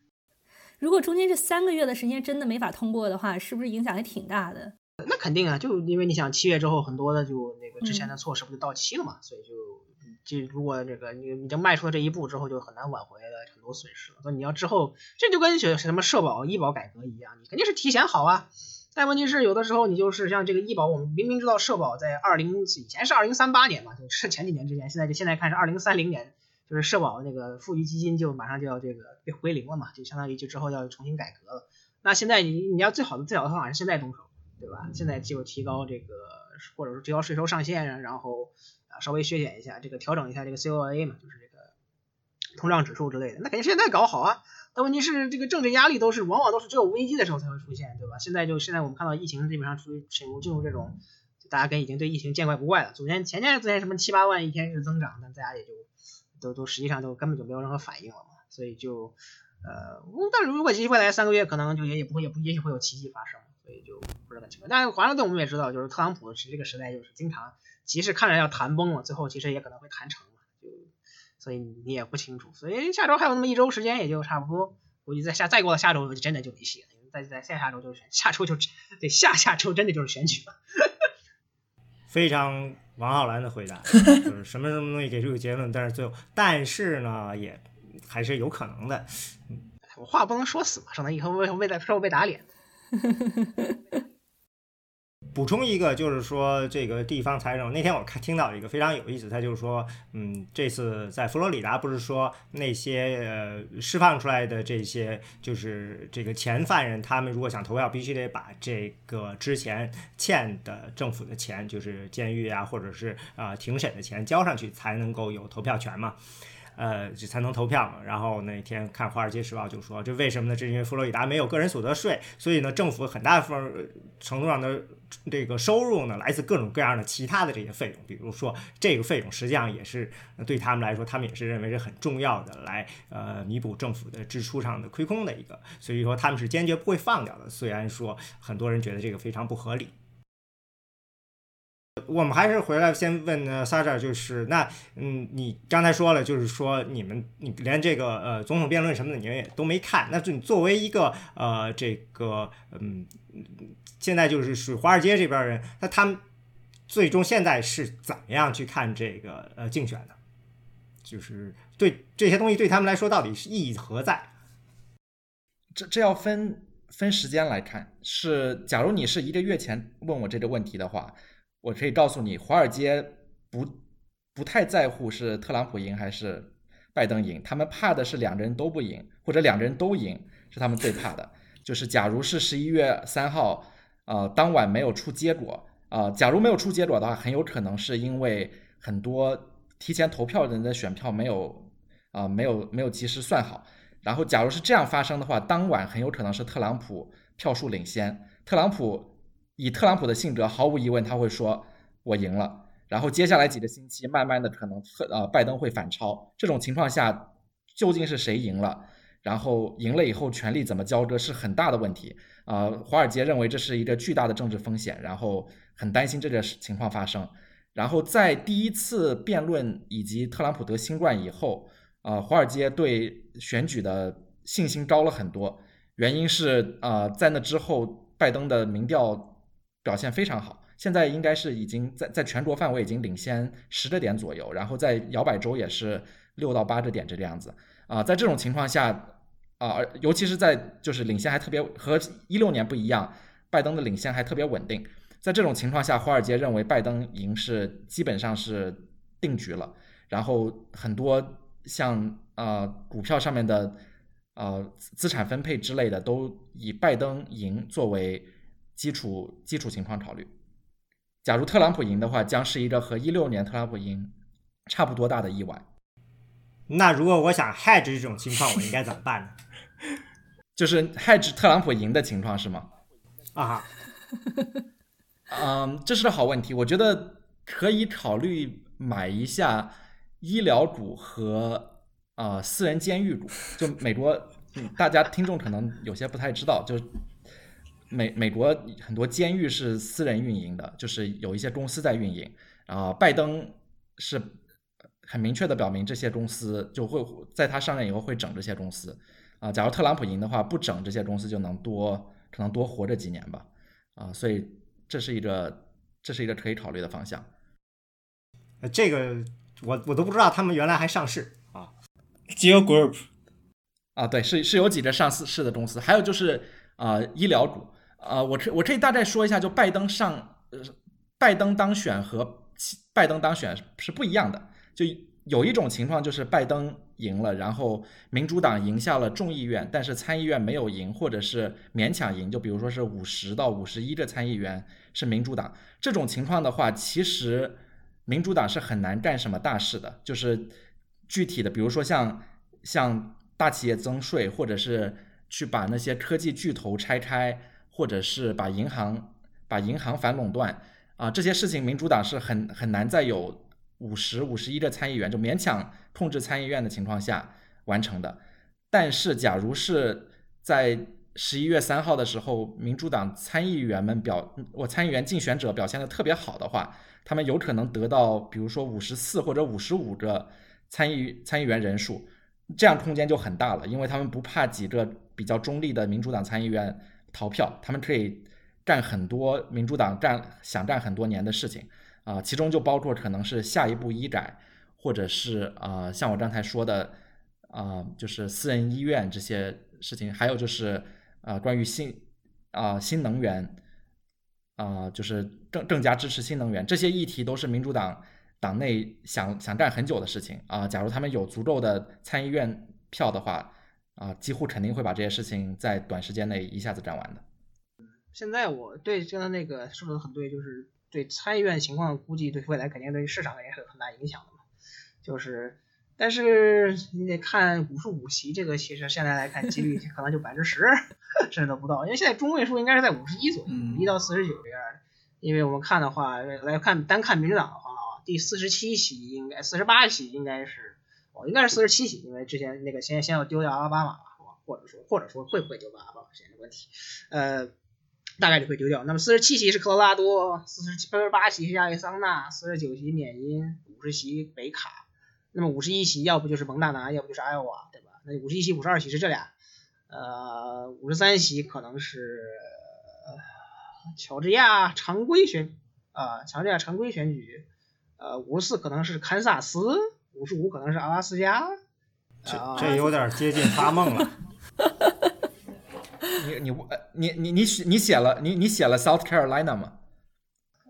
如果中间这三个月的时间真的没法通过的话，是不是影响还挺大的？那肯定啊，就因为你想七月之后很多的就那个之前的措施不就到期了嘛，所以就就如果这个你已经迈出了这一步之后，就很难挽回了很多损失了。所以你要之后，这就跟什么社保、医保改革一样，你肯定是提前好啊。但问题是，有的时候你就是像这个医保，我们明明知道社保在二零以前是二零三八年嘛，就是前几年之前，现在就现在看是二零三零年，就是社保那个富余基金就马上就要这个被归零了嘛，就相当于就之后要重新改革了。那现在你你要最好的最好的方法是现在动手，对吧？现在就提高这个或者说提高税收上限，然后啊稍微削减一下这个调整一下这个 COA 嘛，就是这个通胀指数之类的，那肯定现在搞好啊。但问题是，这个政治压力都是往往都是只有危机的时候才会出现，对吧？现在就现在我们看到疫情基本上处于进入进入这种，大家跟已经对疫情见怪不怪了。昨天前天昨天什么七八万一天是增长，但大家也就都都实际上都根本就没有任何反应了嘛。所以就呃，但是如果接下来三个月可能就也也不会也不也许会有奇迹发生，所以就不知道情况。但是华盛顿我们也知道，就是特朗普其实这个时代就是经常，即使看着要谈崩了，最后其实也可能会谈成。所以你也不清楚，所以下周还有那么一周时间，也就差不多。估计再下再过了下周，就真的就没戏了。再再下下周就是选，下周就对下下周真的就是选举了。非常王浩然的回答，就是什么什么东西给出个结论，但是最后，但是呢，也还是有可能的。我话不能说死嘛，省得以后为为了说我被打脸。补充一个，就是说这个地方财政，那天我看听到一个非常有意思，他就是说，嗯，这次在佛罗里达不是说那些呃释放出来的这些就是这个前犯人，他们如果想投票，必须得把这个之前欠的政府的钱，就是监狱啊或者是啊庭审的钱交上去，才能够有投票权嘛。呃才能投票嘛。然后那天看《华尔街时报》就说，这为什么呢？这是因为佛罗里达没有个人所得税，所以呢，政府很大分程度上的这个收入呢，来自各种各样的其他的这些费用，比如说这个费用实际上也是对他们来说，他们也是认为是很重要的，来呃弥补政府的支出上的亏空的一个，所以说他们是坚决不会放掉的。虽然说很多人觉得这个非常不合理。我们还是回来先问呢，萨扎，就是那，嗯，你刚才说了，就是说你们你连这个呃总统辩论什么的你们也都没看，那就你作为一个呃这个嗯，现在就是属华尔街这边人，那他们最终现在是怎么样去看这个呃竞选的？就是对这些东西对他们来说到底是意义何在？这这要分分时间来看，是假如你是一个月前问我这个问题的话。我可以告诉你，华尔街不不太在乎是特朗普赢还是拜登赢，他们怕的是两个人都不赢，或者两个人都赢是他们最怕的。就是假如是十一月三号，呃，当晚没有出结果，啊，假如没有出结果的话，很有可能是因为很多提前投票人的选票没有，啊，没有没有及时算好。然后，假如是这样发生的话，当晚很有可能是特朗普票数领先，特朗普。以特朗普的性格，毫无疑问他会说“我赢了”，然后接下来几个星期，慢慢的可能特呃拜登会反超。这种情况下，究竟是谁赢了？然后赢了以后，权力怎么交割是很大的问题啊。华尔街认为这是一个巨大的政治风险，然后很担心这个情况发生。然后在第一次辩论以及特朗普得新冠以后，啊，华尔街对选举的信心高了很多。原因是啊，在那之后，拜登的民调。表现非常好，现在应该是已经在在全国范围已经领先十个点左右，然后在摇摆州也是六到八个点这个样子啊。在这种情况下啊，尤其是在就是领先还特别和一六年不一样，拜登的领先还特别稳定。在这种情况下，华尔街认为拜登赢是基本上是定局了，然后很多像啊股票上面的呃资产分配之类的都以拜登赢作为。基础基础情况考虑，假如特朗普赢的话，将是一个和一六年特朗普赢差不多大的意外。那如果我想 hedge 这种情况，我应该怎么办呢？就是 hedge 特朗普赢的情况是吗？啊，嗯，这是个好问题。我觉得可以考虑买一下医疗股和呃私人监狱股。就美国，大家听众可能有些不太知道，就。美美国很多监狱是私人运营的，就是有一些公司在运营。啊，拜登是很明确的表明，这些公司就会在他上任以后会整这些公司。啊，假如特朗普赢的话，不整这些公司就能多可能多活着几年吧。啊，所以这是一个这是一个可以考虑的方向。这个我我都不知道他们原来还上市啊。Geo Group 啊，对，是是有几个上市市的公司，还有就是啊医疗股。啊，我可我可以大概说一下，就拜登上，呃，拜登当选和拜登当选是不一样的。就有一种情况就是拜登赢了，然后民主党赢下了众议院，但是参议院没有赢，或者是勉强赢。就比如说是五十到五十一个参议员是民主党，这种情况的话，其实民主党是很难干什么大事的。就是具体的，比如说像像大企业增税，或者是去把那些科技巨头拆开。或者是把银行把银行反垄断啊，这些事情民主党是很很难在有五十五十一个参议员就勉强控制参议院的情况下完成的。但是，假如是在十一月三号的时候，民主党参议员们表我参议员竞选者表现的特别好的话，他们有可能得到比如说五十四或者五十五个参议参议员人数，这样空间就很大了，因为他们不怕几个比较中立的民主党参议员。逃票，他们可以干很多民主党干想干很多年的事情啊，其中就包括可能是下一步医改，或者是啊，像我刚才说的啊，就是私人医院这些事情，还有就是啊，关于新啊新能源啊，就是更更加支持新能源这些议题，都是民主党党内想想干很久的事情啊。假如他们有足够的参议院票的话。啊，几乎肯定会把这些事情在短时间内一下子干完的。现在我对刚才那个说的很对，就是对参议院情况估计对未来肯定对市场也是有很大影响的嘛。就是但是你得看五十五席，这个其实现在来看几率可能就百分之十 甚至都不到，因为现在中位数应该是在五十一左右，嗯一到四十九这样。因为我们看的话，来看单看民主党的话啊，第四十七席应该四十八席应该是哦，应该是四十七席，因为之前那个先先要丢掉阿拉巴马嘛，或者说或者说会不会丢掉阿拉巴马现在问题，呃，大概率会丢掉。那么四十七席是科罗拉多，四十七四十八席是亚利桑那，四十九席缅因，五十席北卡。那么五十一席要不就是蒙大拿，要不就是艾奥瓦，对吧？那五十一席、五十二席是这俩，呃，五十三席可能是、乔治亚常规选啊、乔治亚常规选举，呃，五十四可能是堪萨斯，五十五可能是阿拉斯加，这啊这有点接近发梦了。你你呃你你你写你写了你你写了 South Carolina 吗？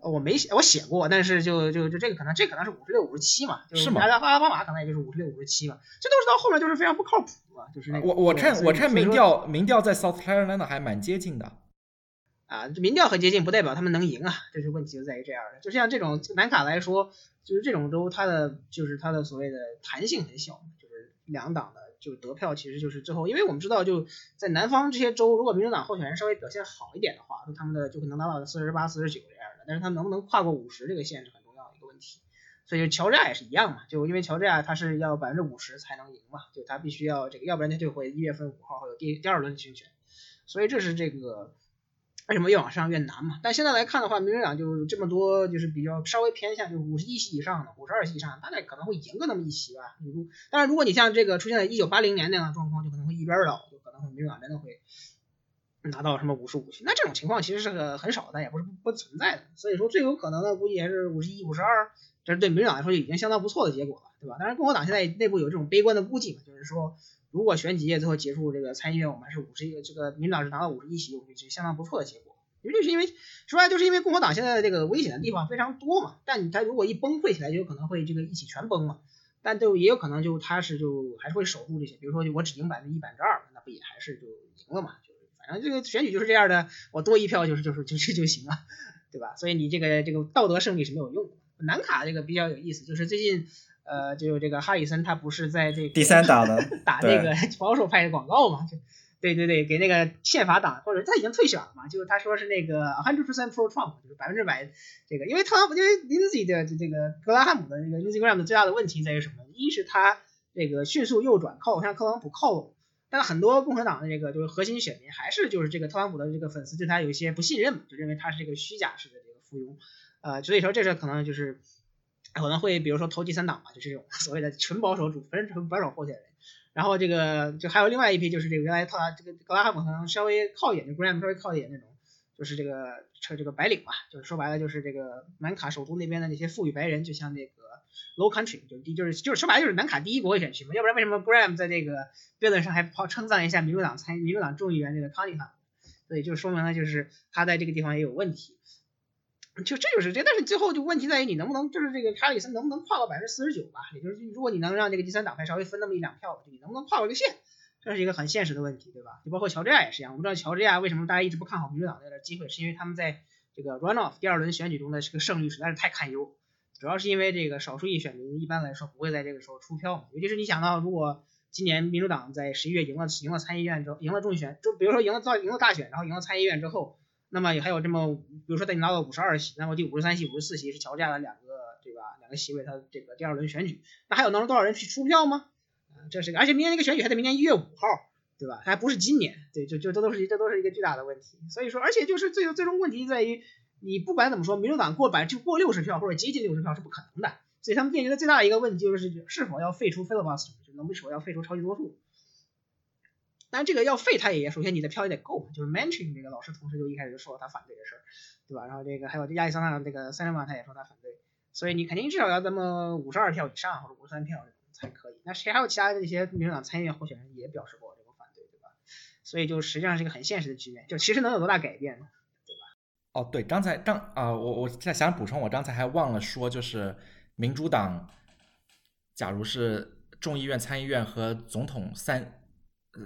呃我没写，我写过，但是就就就这个可能这可能是五十六、五十七嘛，就是吗阿拉阿拉巴马可能也就是五十六、五十七嘛，这都是到后面就是非常不靠谱嘛，就是那个我我对看我看民调民调在 South Carolina 还蛮接近的。啊，民调很接近，不代表他们能赢啊，这是问题就在于这样的。就像这种南卡来说，就是这种州，它的就是它的所谓的弹性很小，就是两党的就得票，其实就是最后，因为我们知道就在南方这些州，如果民主党候选人稍微表现好一点的话，那他们的就可能达到四十八、四十九这样的，但是他能不能跨过五十这个线是很重要的一个问题。所以就乔治亚也是一样嘛，就因为乔治亚它是要百分之五十才能赢嘛，就他必须要这个，要不然他就会一月份五号会有第第二轮竞选，所以这是这个为什么越往上越难嘛？但现在来看的话，民主党就这么多，就是比较稍微偏向，就五十一席以上的，五十二席以上，大概可能会赢个那么一席吧。如当然，如果你像这个出现在一九八零年那样的状况，就可能会一边倒，就可能会民主党真的会拿到什么五十五席。那这种情况其实是个很少，但也不是不不存在的。所以说最有可能的估计还是五十一、五十二，这是对民主党来说就已经相当不错的结果了，对吧？当然，共和党现在内部有这种悲观的估计嘛，就是说。如果选几届最后结束，这个参议院我们还是五十一，这个民主党是拿到五十一席，我觉得是相当不错的结果。因为就是因为说白就是因为共和党现在这个危险的地方非常多嘛，但它如果一崩溃起来，就有可能会这个一起全崩嘛。但就也有可能就他是就还是会守住这些，比如说就我只赢百分之一、百分之二，那不也还是就赢了嘛？就是反正这个选举就是这样的，我多一票就是就是就是就行了，对吧？所以你这个这个道德胜利是没有用的。南卡这个比较有意思，就是最近呃，就这个哈里森他不是在这个第三党的 打那个 保守派的广告嘛？就对对对，给那个宪法党或者他已经退选了嘛？就是他说是那个 hundred percent pro Trump，就是百分之百这个，因为特朗普因为 Lindsey 的这个格拉汉姆的这个 Lindsey Graham 的最大的问题在于什么？一是他这个迅速右转靠向特朗普靠拢，但很多共和党的这个就是核心选民还是就是这个特朗普的这个粉丝对他有一些不信任嘛，就认为他是这个虚假式的这个附庸，呃，所以说这是可能就是。可能会比如说投第三党嘛，就是这种 所谓的纯保守主纯纯保守候选人。然后这个就还有另外一批，就是这个原来他这个格拉汉姆可能稍微靠一点，就 Graham 稍微靠一点那种，就是这个这这个白领嘛，就是说白了就是这个南卡首都那边的那些富裕白人，就像那个 Low Country，就就是就是说白了就是南卡第一国会选区嘛，要不然为什么 Graham 在这个辩论上还抛称赞一下民主党参民主党众议员这个康宁汉，所以就说明了就是他在这个地方也有问题。就这就是这，但是最后就问题在于你能不能就是这个查理森能不能跨过百分之四十九吧？也就是如果你能让这个第三党派稍微分那么一两票，你能不能跨过这个线？这是一个很现实的问题，对吧？就包括乔治亚也是一样，我们知道乔治亚为什么大家一直不看好民主党的机会，是因为他们在这个 runoff 第二轮选举中的这个胜率实在是太堪忧，主要是因为这个少数裔选民一般来说不会在这个时候出票嘛，尤其是你想到如果今年民主党在十一月赢了赢了参议院之后，赢了众议选，就比如说赢了到赢了大选，然后赢了参议院之后。那么也还有这么，比如说在你拿到五十二席，那么第五十三席、五十四席是乔家的两个，对吧？两个席位，它这个第二轮选举，那还有能多少人去出票吗？啊，这是个，而且明年那个选举还得明年一月五号，对吧？还不是今年，对，就就这都是这都是一个巨大的问题。所以说，而且就是最最终问题在于，你不管怎么说，民主党过百就过六十票或者接近六十票是不可能的，所以他们面临的最大的一个问题就是是否要废除 filibuster，就能不能要废除超级多数。但，这个要废他也，首先你的票也得够，就是 Manchin 这个老师同事就一开始就说了他反对的事儿，对吧？然后这个还有亚利桑那这个塞勒玛他也说他反对，所以你肯定至少要这么五十二票以上或者五十三票才可以。那谁还有其他的一些民主党参议院候选人也表示过这个反对，对吧？所以就实际上是一个很现实的局面，就其实能有多大改变呢？对吧？哦，对，刚才刚啊、我我在想补充，我刚才还忘了说，就是民主党，假如是众议院、参议院和总统三。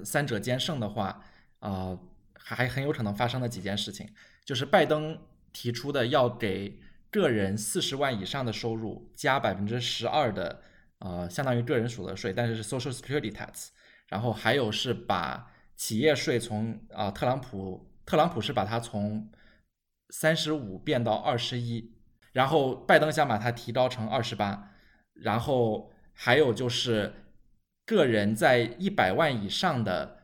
三者兼胜的话，啊、呃，还很有可能发生的几件事情，就是拜登提出的要给个人四十万以上的收入加百分之十二的呃，相当于个人所得税，但是是 Social Security Tax。然后还有是把企业税从啊，特朗普特朗普是把它从三十五变到二十一，然后拜登想把它提高成二十八。然后还有就是个人在一百万以上的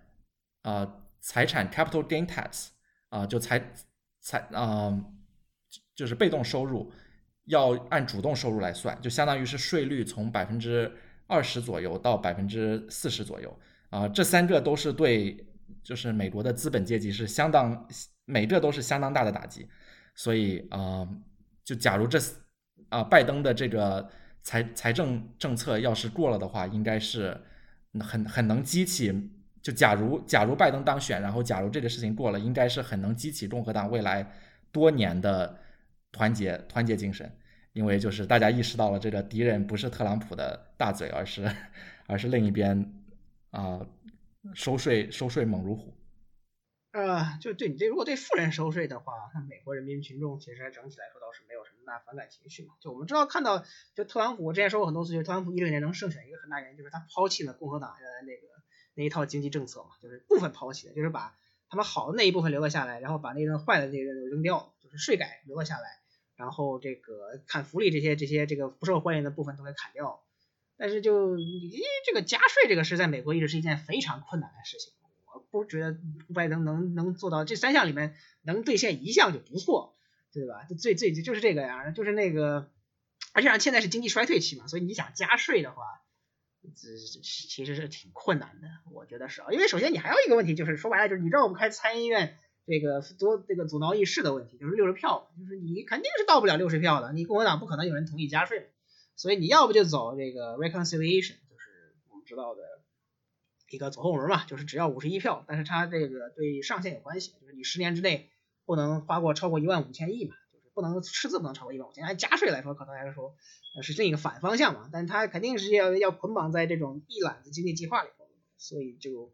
呃财产 Capital Gain Tax 啊，就财财啊，就是被动收入。要按主动收入来算，就相当于是税率从百分之二十左右到百分之四十左右啊，这三个都是对，就是美国的资本阶级是相当，每个都是相当大的打击。所以啊，就假如这啊拜登的这个财财政政策要是过了的话，应该是很很能激起，就假如假如拜登当选，然后假如这个事情过了，应该是很能激起共和党未来多年的。团结团结精神，因为就是大家意识到了这个敌人不是特朗普的大嘴，而是而是另一边啊收税收税猛如虎。呃，就对你这如果对富人收税的话，那美国人民群众其实整体来说倒是大反感情绪嘛。就我们知道看到，就特朗普我之前说过很多次，就特朗普一六年能胜选一个很大原因就是他抛弃了共和党原来那个那一套经济政策嘛，就是部分抛弃的，就是把他们好的那一部分留了下来，然后把那个坏的那个扔掉，就是税改留了下来。然后这个砍福利这些这些这个不受欢迎的部分都给砍掉，但是就咦这个加税这个是在美国一直是一件非常困难的事情，我不觉得拜登能能做到这三项里面能兑现一项就不错，对吧？就最最就是这个呀，就是那个，而且现在是经济衰退期嘛，所以你想加税的话，这其实是挺困难的，我觉得是啊，因为首先你还有一个问题就是说白了就是你知道我们开参议院。这个多这个阻挠议事的问题，就是六十票，就是你肯定是到不了六十票的，你共和党不可能有人同意加税，所以你要不就走这个 reconciliation，就是我们知道的一个走后门嘛，就是只要五十一票，但是它这个对上限有关系，就是你十年之内不能花过超过一万五千亿嘛，就是不能赤字不能超过一万五千亿，按加税来说可能来说是另一个反方向嘛，但它肯定是要要捆绑在这种一揽子经济计划里头，所以就。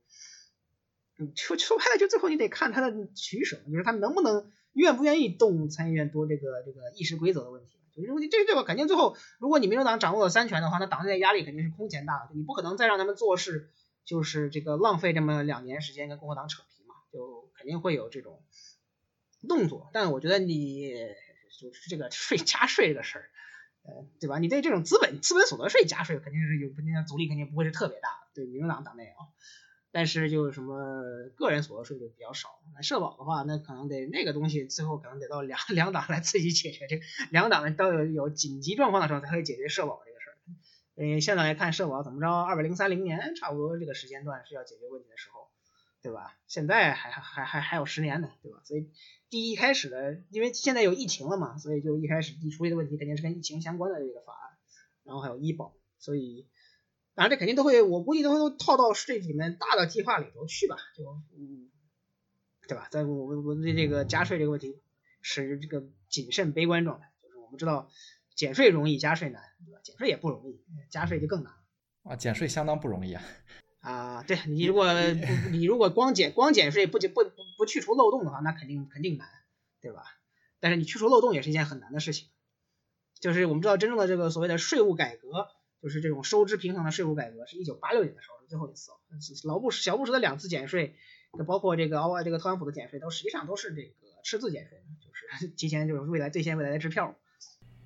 说说白了，就最后你得看他的取舍，就是他能不能愿不愿意动参议院多这个这个议事规则的问题。就是这这个肯定最后，如果你民主党掌握了三权的话，那党内压力肯定是空前大的，你不可能再让他们做事，就是这个浪费这么两年时间跟共和党扯皮嘛，就肯定会有这种动作。但我觉得你就是这个税加税这个事儿，呃，对吧？你对这种资本资本所得税加税，肯定是有肯定阻力肯定不会是特别大，对民主党党内啊。但是就什么个人所得税就比较少，那社保的话，那可能得那个东西最后可能得到两两党来自己解决，这两党呢都有有紧急状况的时候才会解决社保这个事儿。嗯，现在来看社保怎么着，二百零三零年差不多这个时间段是要解决问题的时候，对吧？现在还还还还有十年呢，对吧？所以第一开始的，因为现在有疫情了嘛，所以就一开始处理的问题肯定是跟疫情相关的这个法案，然后还有医保，所以。当然，这肯定都会，我估计都会都套到这里面大的计划里头去吧，就嗯，对吧？在我我对这个加税这个问题是这个谨慎悲观状态，就是我们知道减税容易，加税难，对吧？减税也不容易，加税就更难啊，减税相当不容易啊。啊，对你如果你如果光减光减税不不不不去除漏洞的话，那肯定肯定难，对吧？但是你去除漏洞也是一件很难的事情，就是我们知道真正的这个所谓的税务改革。就是这种收支平衡的税务改革，是一九八六年的时候是最后一次。老布什、小布什的两次减税，包括这个奥外这个特朗普的减税，都实际上都是这个赤字减税，就是提前就是未来兑现未来的支票。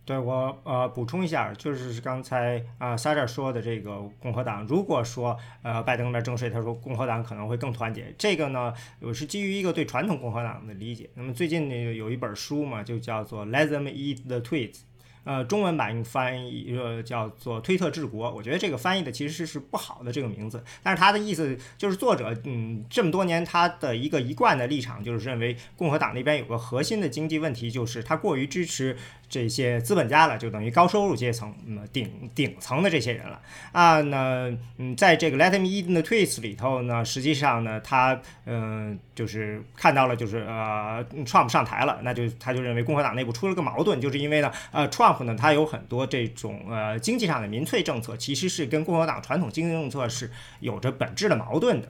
对我呃补充一下，就是刚才啊撒这说的这个共和党，如果说呃拜登那边征税，他说共和党可能会更团结。这个呢，我是基于一个对传统共和党的理解。那么最近呢有一本书嘛，就叫做 Let Them Eat the Tweets。呃，中文版用翻译呃叫做“推特治国”，我觉得这个翻译的其实是不好的这个名字，但是他的意思就是作者嗯这么多年他的一个一贯的立场就是认为共和党那边有个核心的经济问题，就是他过于支持。这些资本家了，就等于高收入阶层，那么顶顶层的这些人了啊。那嗯，在这个 Let Me Eat the Tweets 里头呢，实际上呢，他嗯，就是看到了，就是呃，Trump 上台了，那就他就认为共和党内部出了个矛盾，就是因为呢，呃，Trump 呢，他有很多这种呃经济上的民粹政策，其实是跟共和党传统经济政策是有着本质的矛盾的。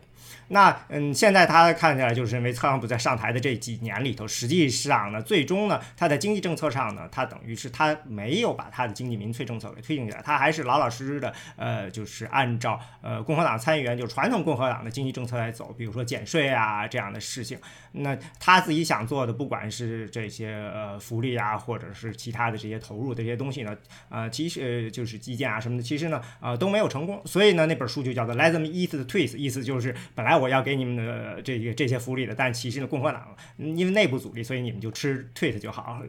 那嗯，现在他看起来就是因为特朗普在上台的这几年里头，实际上呢，最终呢，他在经济政策上呢，他等于是他没有把他的经济民粹政策给推进起来，他还是老老实实的，呃，就是按照呃共和党参议员就传统共和党的经济政策来走，比如说减税啊这样的事情。那他自己想做的，不管是这些呃福利啊，或者是其他的这些投入这些东西呢，呃，其实就是基建啊什么的，其实呢，呃，都没有成功。所以呢，那本书就叫做 Let them eat the Twist，意思就是本来我要给你们的这个这些福利的，但其实呢，共和党因为内部阻力，所以你们就吃 tweet 就好。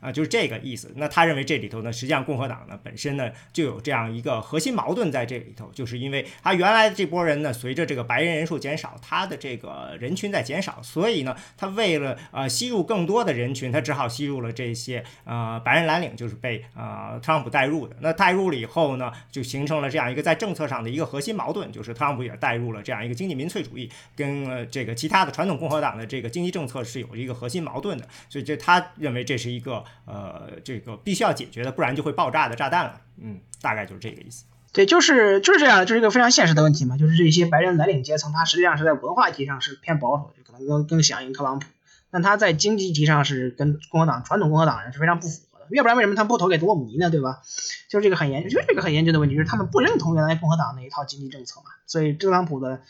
啊，就是这个意思。那他认为这里头呢，实际上共和党呢本身呢就有这样一个核心矛盾在这里头，就是因为他原来这波人呢，随着这个白人人数减少，他的这个人群在减少，所以呢，他为了呃吸入更多的人群，他只好吸入了这些呃白人蓝领，就是被呃特朗普带入的。那带入了以后呢，就形成了这样一个在政策上的一个核心矛盾，就是特朗普也带入了这样一个经济民粹主义主义，跟呃这个其他的传统共和党的这个经济政策是有一个核心矛盾的。所以这他认为这是一个。呃，这个必须要解决的，不然就会爆炸的炸弹了。嗯，大概就是这个意思。对，就是就是这样，就是一个非常现实的问题嘛。就是这些白人蓝领阶层，他实际上是在文化议题上是偏保守，就可能更更响应特朗普。但他在经济议题上是跟共和党传统共和党人是非常不符合的。要不然为什么他不投给多姆尼呢？对吧？就是这个很严，就是这个很严峻的问题，就是他们不认同原来共和党那一套经济政策嘛。所以特朗普的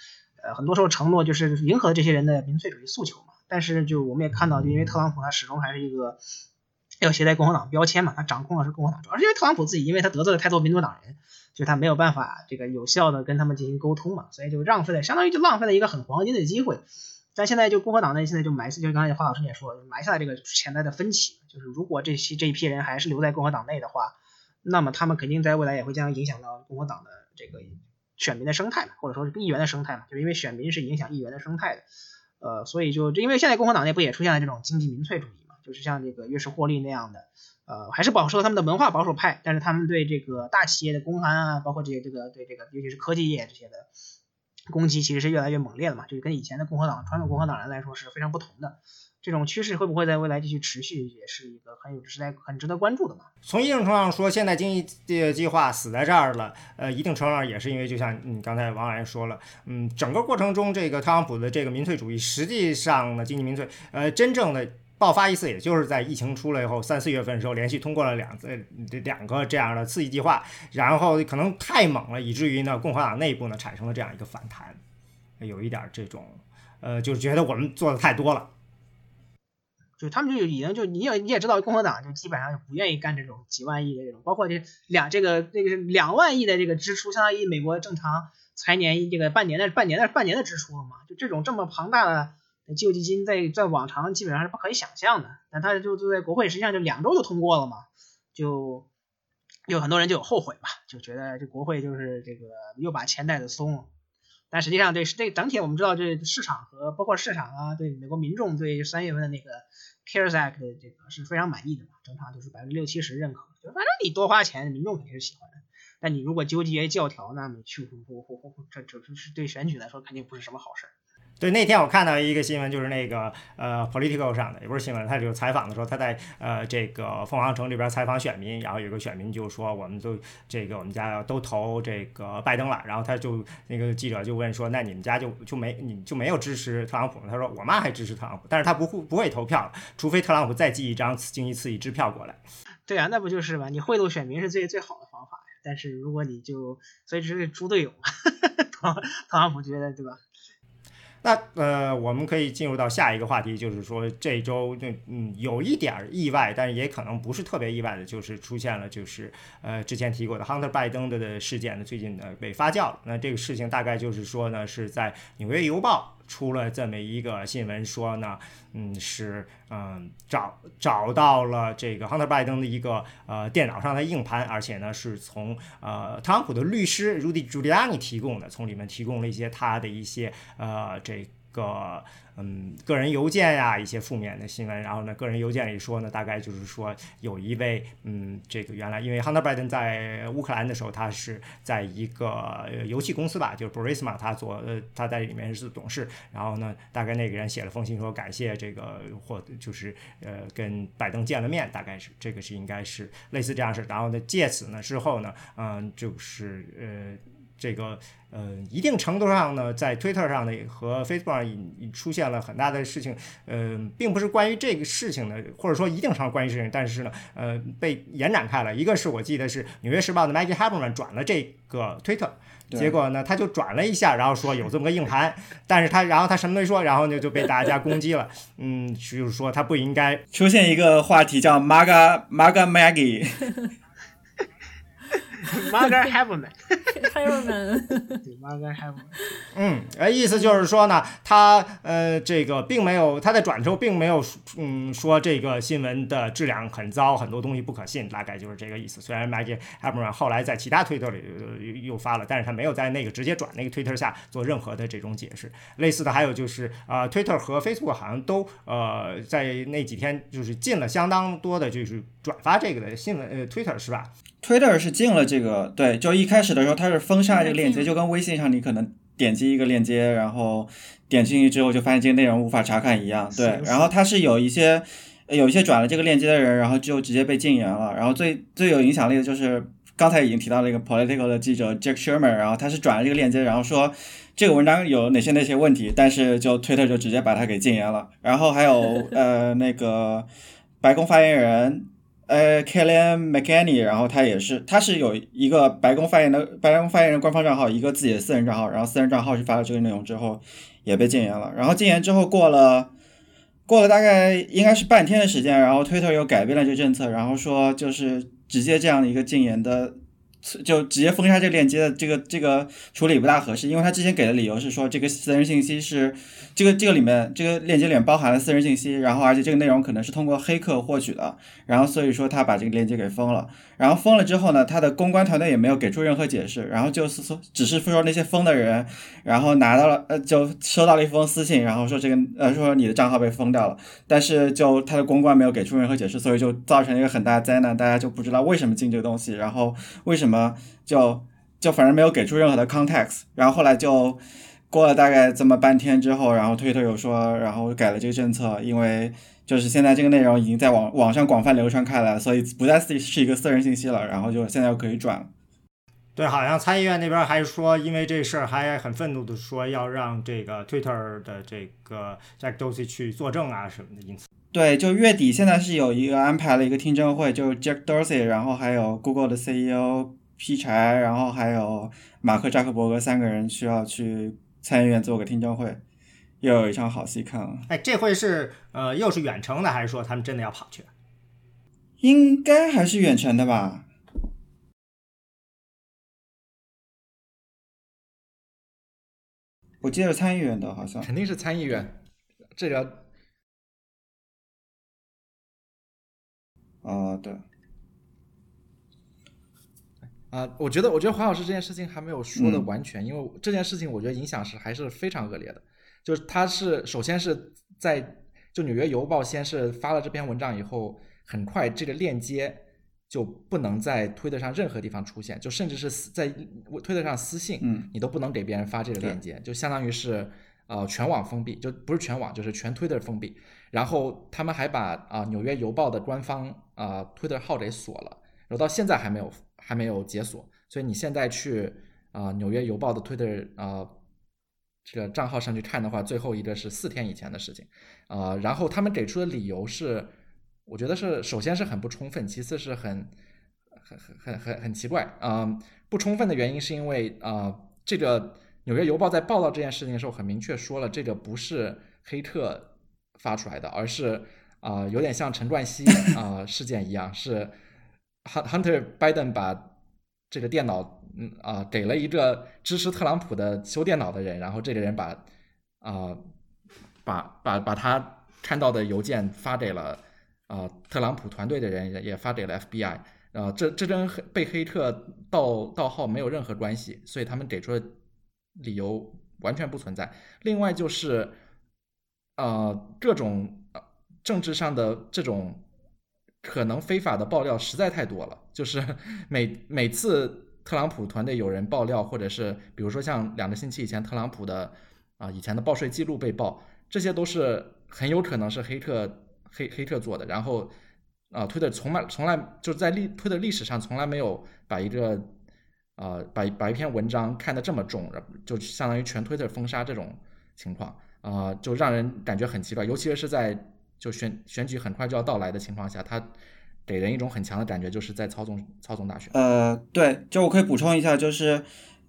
呃很多时候承诺就是迎合这些人的民粹主义诉求嘛。但是就我们也看到，就因为特朗普他始终还是一个。要携带共和党标签嘛？他掌控的是共和党，主要是因为特朗普自己，因为他得罪了太多民主党人，就他没有办法这个有效的跟他们进行沟通嘛，所以就浪费了，相当于就浪费了一个很黄金的机会。但现在就共和党内现在就埋，就刚才华老师也说，埋下了这个潜在的分歧，就是如果这些这一批人还是留在共和党内的话，那么他们肯定在未来也会将影响到共和党的这个选民的生态嘛，或者说是议员的生态嘛，就是因为选民是影响议员的生态的，呃，所以就因为现在共和党内不也出现了这种经济民粹主义嘛？就是像这个约什霍利那样的，呃，还是保守他们的文化保守派，但是他们对这个大企业的公函啊，包括这些这个对这个，尤其是科技业这些的攻击，其实是越来越猛烈了嘛，就是跟以前的共和党传统共和党人来说是非常不同的。这种趋势会不会在未来继续持续，也是一个很有值得很值得关注的嘛。从一定程度上说，现在经济计划死在这儿了，呃，一定程度上也是因为，就像你刚才王老师说了，嗯，整个过程中这个特朗普的这个民粹主义，实际上呢，经济民粹，呃，真正的。爆发一次，也就是在疫情出来以后三四月份的时候，连续通过了两次这两个这样的刺激计划，然后可能太猛了，以至于呢共和党内部呢产生了这样一个反弹，有一点这种，呃，就是觉得我们做的太多了，就他们就已经就你也你也知道，共和党就基本上就不愿意干这种几万亿的这种，包括这两这个这个两万亿的这个支出，相当于美国正常财年这个半年的半年的半年的支出了嘛，就这种这么庞大的。救济金在在往常基本上是不可以想象的，但他就就在国会实际上就两周就通过了嘛，就有很多人就有后悔吧，就觉得这国会就是这个又把钱带的松了，但实际上对这整体我们知道这市场和包括市场啊，对美国民众对三月份的那个 CARES Act 这个是非常满意的嘛，正常就是百分之六七十认可，就反正你多花钱，民众肯定是喜欢的，但你如果纠结教条，那么去，这这这是对选举来说肯定不是什么好事儿。对，那天我看到一个新闻，就是那个呃，Political 上的，也不是新闻，他就是采访的时候，他在呃这个凤凰城这边采访选民，然后有个选民就说，我们都这个我们家都投这个拜登了，然后他就那个记者就问说，那你们家就就没你就没有支持特朗普吗？他说我妈还支持特朗普，但是他不会不会投票，除非特朗普再寄一张经济刺激支票过来。对啊，那不就是嘛？你贿赂选民是最最好的方法呀。但是如果你就所以这是猪队友，特特朗普觉得对吧？那呃，我们可以进入到下一个话题，就是说这周就嗯有一点儿意外，但是也可能不是特别意外的，就是出现了就是呃之前提过的 Hunter 拜登的的事件呢，最近呢被发酵了。那这个事情大概就是说呢，是在纽约邮报。出了这么一个新闻说呢，嗯，是嗯找找到了这个亨特拜登的一个呃电脑上的硬盘，而且呢是从呃特朗普的律师 Rudy Giuliani 提供的，从里面提供了一些他的一些呃这个。嗯，个人邮件呀，一些负面的新闻。然后呢，个人邮件里说呢，大概就是说有一位，嗯，这个原来因为 Hunter Biden 在乌克兰的时候，他是在一个游戏公司吧，就是 Burisma，他做，呃，他在里面是董事。然后呢，大概那个人写了封信说感谢这个，或就是呃跟拜登见了面，大概是这个是应该是类似这样事。然后呢，借此呢之后呢，嗯，就是呃。这个呃一定程度上呢，在 Twitter 上呢和 Facebook 上已出现了很大的事情，呃，并不是关于这个事情的，或者说一定程度关于事情，但是呢，呃，被延展开了。一个是我记得是《纽约时报》的 Maggie Haberman 转了这个 Twitter。结果呢，他就转了一下，然后说有这么个硬盘，但是他然后他什么没说，然后呢就被大家攻击了。嗯，就是说他不应该出现一个话题叫 Maga Maga Maggie。Margaret Haberman，Haberman，对 Margaret h a v e r m a n。嗯，呃，意思就是说呢，他呃，这个并没有他在转的时候并没有嗯说这个新闻的质量很糟，很多东西不可信，大概就是这个意思。虽然 Maggie Haberman 后来在其他推特里又发了，但是他没有在那个直接转那个推特下做任何的这种解释。类似的还有就是啊，Twitter 和 Facebook 好像都呃在那几天就是进了相当多的就是转发这个的新闻呃 Twitter 是吧？Twitter 是禁了这个，对，就一开始的时候它是封杀这个链接，就跟微信上你可能点击一个链接，然后点进去之后就发现这个内容无法查看一样，对。然后它是有一些有一些转了这个链接的人，然后就直接被禁言了。然后最最有影响力的就是刚才已经提到了一个 Political 的记者 Jack Sherman，然后他是转了这个链接，然后说这个文章有哪些那些问题，但是就 Twitter 就直接把它给禁言了。然后还有呃那个白宫发言人。呃 k e l l y n McEnany，然后他也是，他是有一个白宫发言的白宫发言人官方账号，一个自己的私人账号，然后私人账号是发了这个内容之后，也被禁言了。然后禁言之后过了，过了大概应该是半天的时间，然后 Twitter 又改变了这个政策，然后说就是直接这样的一个禁言的。就直接封杀这个链接的这个这个处理不大合适，因为他之前给的理由是说这个私人信息是这个这个里面这个链接里面包含了私人信息，然后而且这个内容可能是通过黑客获取的，然后所以说他把这个链接给封了，然后封了之后呢，他的公关团队也没有给出任何解释，然后就是说只是说那些封的人，然后拿到了呃就收到了一封私信，然后说这个呃说你的账号被封掉了，但是就他的公关没有给出任何解释，所以就造成一个很大的灾难，大家就不知道为什么进这个东西，然后为什么。什么就就反正没有给出任何的 context，然后后来就过了大概这么半天之后，然后推特又说，然后改了这个政策，因为就是现在这个内容已经在网网上广泛流传开来，所以不再是是一个私人信息了，然后就现在又可以转。对，好像参议院那边还说，因为这事儿还很愤怒的说要让这个 Twitter 的这个 Jack Dorsey 去作证啊什么的，因此。对，就月底现在是有一个安排了一个听证会，就是 Jack Dorsey，然后还有 Google 的 CEO。劈柴，然后还有马克扎克伯格三个人需要去参议院做个听证会，又有一场好戏看了。哎，这会是呃又是远程的，还是说他们真的要跑去？应该还是远程的吧。我记得参议院的，好像肯定是参议院。这个哦，对。啊，我觉得，我觉得黄老师这件事情还没有说的完全，因为这件事情我觉得影响是还是非常恶劣的。就是他是首先是在就《纽约邮报》先是发了这篇文章以后，很快这个链接就不能在推特上任何地方出现，就甚至是在推特上私信，嗯，你都不能给别人发这个链接，就相当于是呃全网封闭，就不是全网，就是全推特封闭。然后他们还把啊《纽约邮报》的官方啊推特号给锁了，然后到现在还没有。还没有解锁，所以你现在去啊《纽约邮报》的 Twitter 啊这个账号上去看的话，最后一个是四天以前的事情啊。然后他们给出的理由是，我觉得是首先是很不充分，其次是很很很很很很奇怪啊。不充分的原因是因为啊，这个《纽约邮报》在报道这件事情的时候很明确说了，这个不是黑客发出来的，而是啊有点像陈冠希啊事件一样是。Hunter Biden 把这个电脑，嗯啊，给了一个支持特朗普的修电脑的人，然后这个人把啊，把把把他看到的邮件发给了啊特朗普团队的人，也发给了 FBI，啊，这这跟被黑客盗盗号没有任何关系，所以他们给出的理由完全不存在。另外就是，呃，各种政治上的这种。可能非法的爆料实在太多了，就是每每次特朗普团队有人爆料，或者是比如说像两个星期以前特朗普的啊以前的报税记录被爆，这些都是很有可能是黑客黑黑客做的。然后啊，推特从来从来就在历推特历史上从来没有把一个啊，把把一篇文章看得这么重，就相当于全 Twitter 封杀这种情况，啊，就让人感觉很奇怪，尤其是在就选选举很快就要到来的情况下，他给人一种很强的感觉，就是在操纵操纵大选。呃，对，就我可以补充一下，就是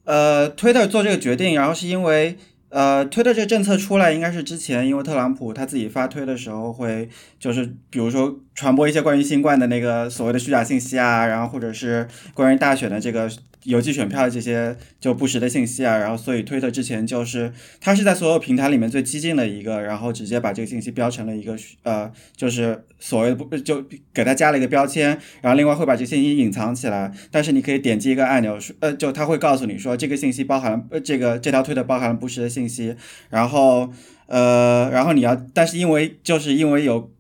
呃推特做这个决定，然后是因为。呃，推特这个政策出来，应该是之前因为特朗普他自己发推的时候，会就是比如说传播一些关于新冠的那个所谓的虚假信息啊，然后或者是关于大选的这个。邮寄选票这些就不实的信息啊，然后所以推特之前就是它是在所有平台里面最激进的一个，然后直接把这个信息标成了一个呃，就是所谓的不就给它加了一个标签，然后另外会把这个信息隐藏起来，但是你可以点击一个按钮，呃，就它会告诉你说这个信息包含了呃这个这条推特包含了不实的信息，然后呃，然后你要，但是因为就是因为有。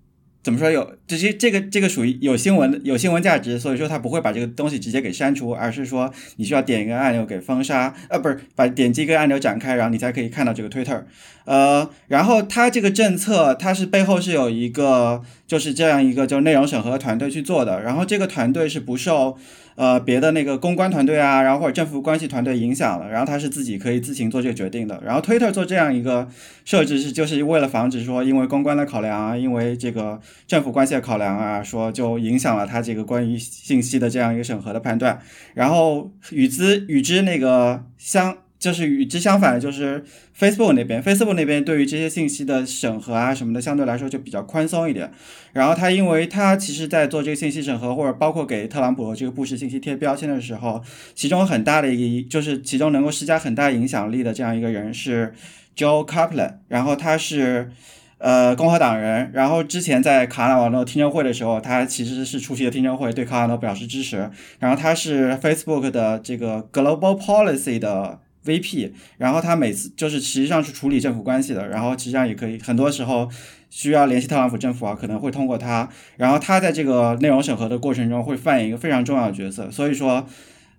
怎么说有这些这个这个属于有新闻有新闻价值，所以说他不会把这个东西直接给删除，而是说你需要点一个按钮给封杀，呃，不是把点击一个按钮展开，然后你才可以看到这个 Twitter，呃，然后它这个政策它是背后是有一个就是这样一个就是内容审核团队去做的，然后这个团队是不受。呃，别的那个公关团队啊，然后或者政府关系团队影响了，然后他是自己可以自行做这个决定的。然后 Twitter 做这样一个设置是，就是为了防止说因为公关的考量啊，因为这个政府关系的考量啊，说就影响了他这个关于信息的这样一个审核的判断。然后与之与之那个相。就是与之相反的，就是 Facebook 那边，Facebook 那边对于这些信息的审核啊什么的，相对来说就比较宽松一点。然后他因为他其实在做这个信息审核，或者包括给特朗普这个不实信息贴标签的时候，其中很大的一个就是其中能够施加很大影响力的这样一个人是 Joe Kaplan，然后他是呃共和党人，然后之前在卡纳瓦诺听证会的时候，他其实是出席了听证会，对卡纳瓦诺表示支持。然后他是 Facebook 的这个 Global Policy 的。VP，然后他每次就是实际上是处理政府关系的，然后实际上也可以很多时候需要联系特朗普政府啊，可能会通过他，然后他在这个内容审核的过程中会扮演一个非常重要的角色，所以说。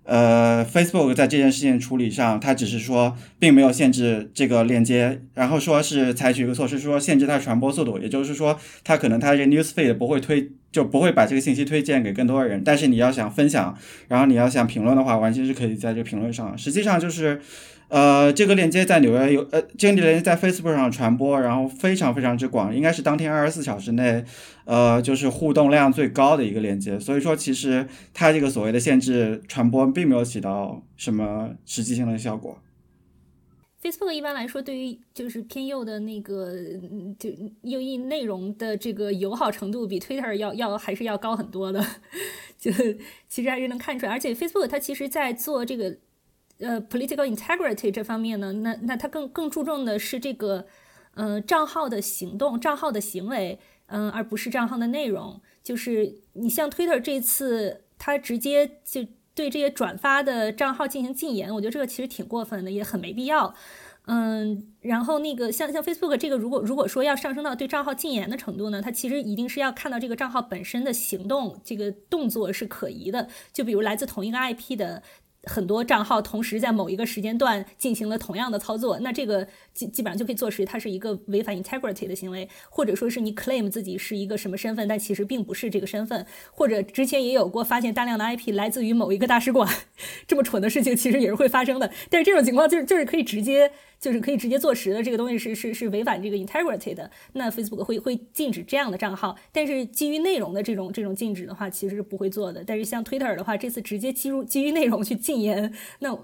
呃，Facebook 在这件事情处理上，它只是说并没有限制这个链接，然后说是采取一个措施，说限制它传播速度，也就是说，它可能它这 newsfeed 不会推，就不会把这个信息推荐给更多人，但是你要想分享，然后你要想评论的话，完全是可以在这个评论上。实际上就是。呃，这个链接在纽约有，呃，这个链接在 Facebook 上传播，然后非常非常之广，应该是当天二十四小时内，呃，就是互动量最高的一个链接。所以说，其实它这个所谓的限制传播，并没有起到什么实际性的效果。Facebook 一般来说，对于就是偏右的那个就右翼内容的这个友好程度，比 Twitter 要要还是要高很多的。就其实还是能看出来，而且 Facebook 它其实在做这个。呃，political integrity 这方面呢，那那它更更注重的是这个，呃，账号的行动、账号的行为，嗯，而不是账号的内容。就是你像 Twitter 这次，它直接就对这些转发的账号进行禁言，我觉得这个其实挺过分的，也很没必要。嗯，然后那个像像 Facebook 这个，如果如果说要上升到对账号禁言的程度呢，它其实一定是要看到这个账号本身的行动，这个动作是可疑的。就比如来自同一个 IP 的。很多账号同时在某一个时间段进行了同样的操作，那这个基基本上就可以坐实它是一个违反 integrity 的行为，或者说是你 claim 自己是一个什么身份，但其实并不是这个身份，或者之前也有过发现大量的 IP 来自于某一个大使馆，这么蠢的事情其实也是会发生的。但是这种情况就是就是可以直接就是可以直接坐实的，这个东西是是是违反这个 integrity 的，那 Facebook 会会禁止这样的账号。但是基于内容的这种这种禁止的话，其实是不会做的。但是像 Twitter 的话，这次直接基于基于内容去禁。禁言，那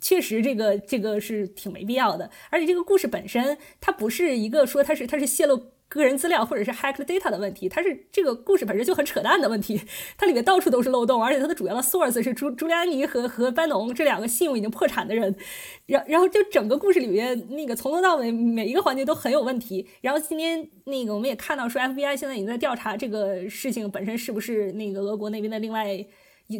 确实这个这个是挺没必要的，而且这个故事本身它不是一个说它是它是泄露个人资料或者是 hack data 的问题，它是这个故事本身就很扯淡的问题，它里面到处都是漏洞，而且它的主要的 source 是朱朱利安尼和和班农这两个信用已经破产的人，然然后就整个故事里面那个从头到尾每一个环节都很有问题，然后今天那个我们也看到说 FBI 现在已经在调查这个事情本身是不是那个俄国那边的另外。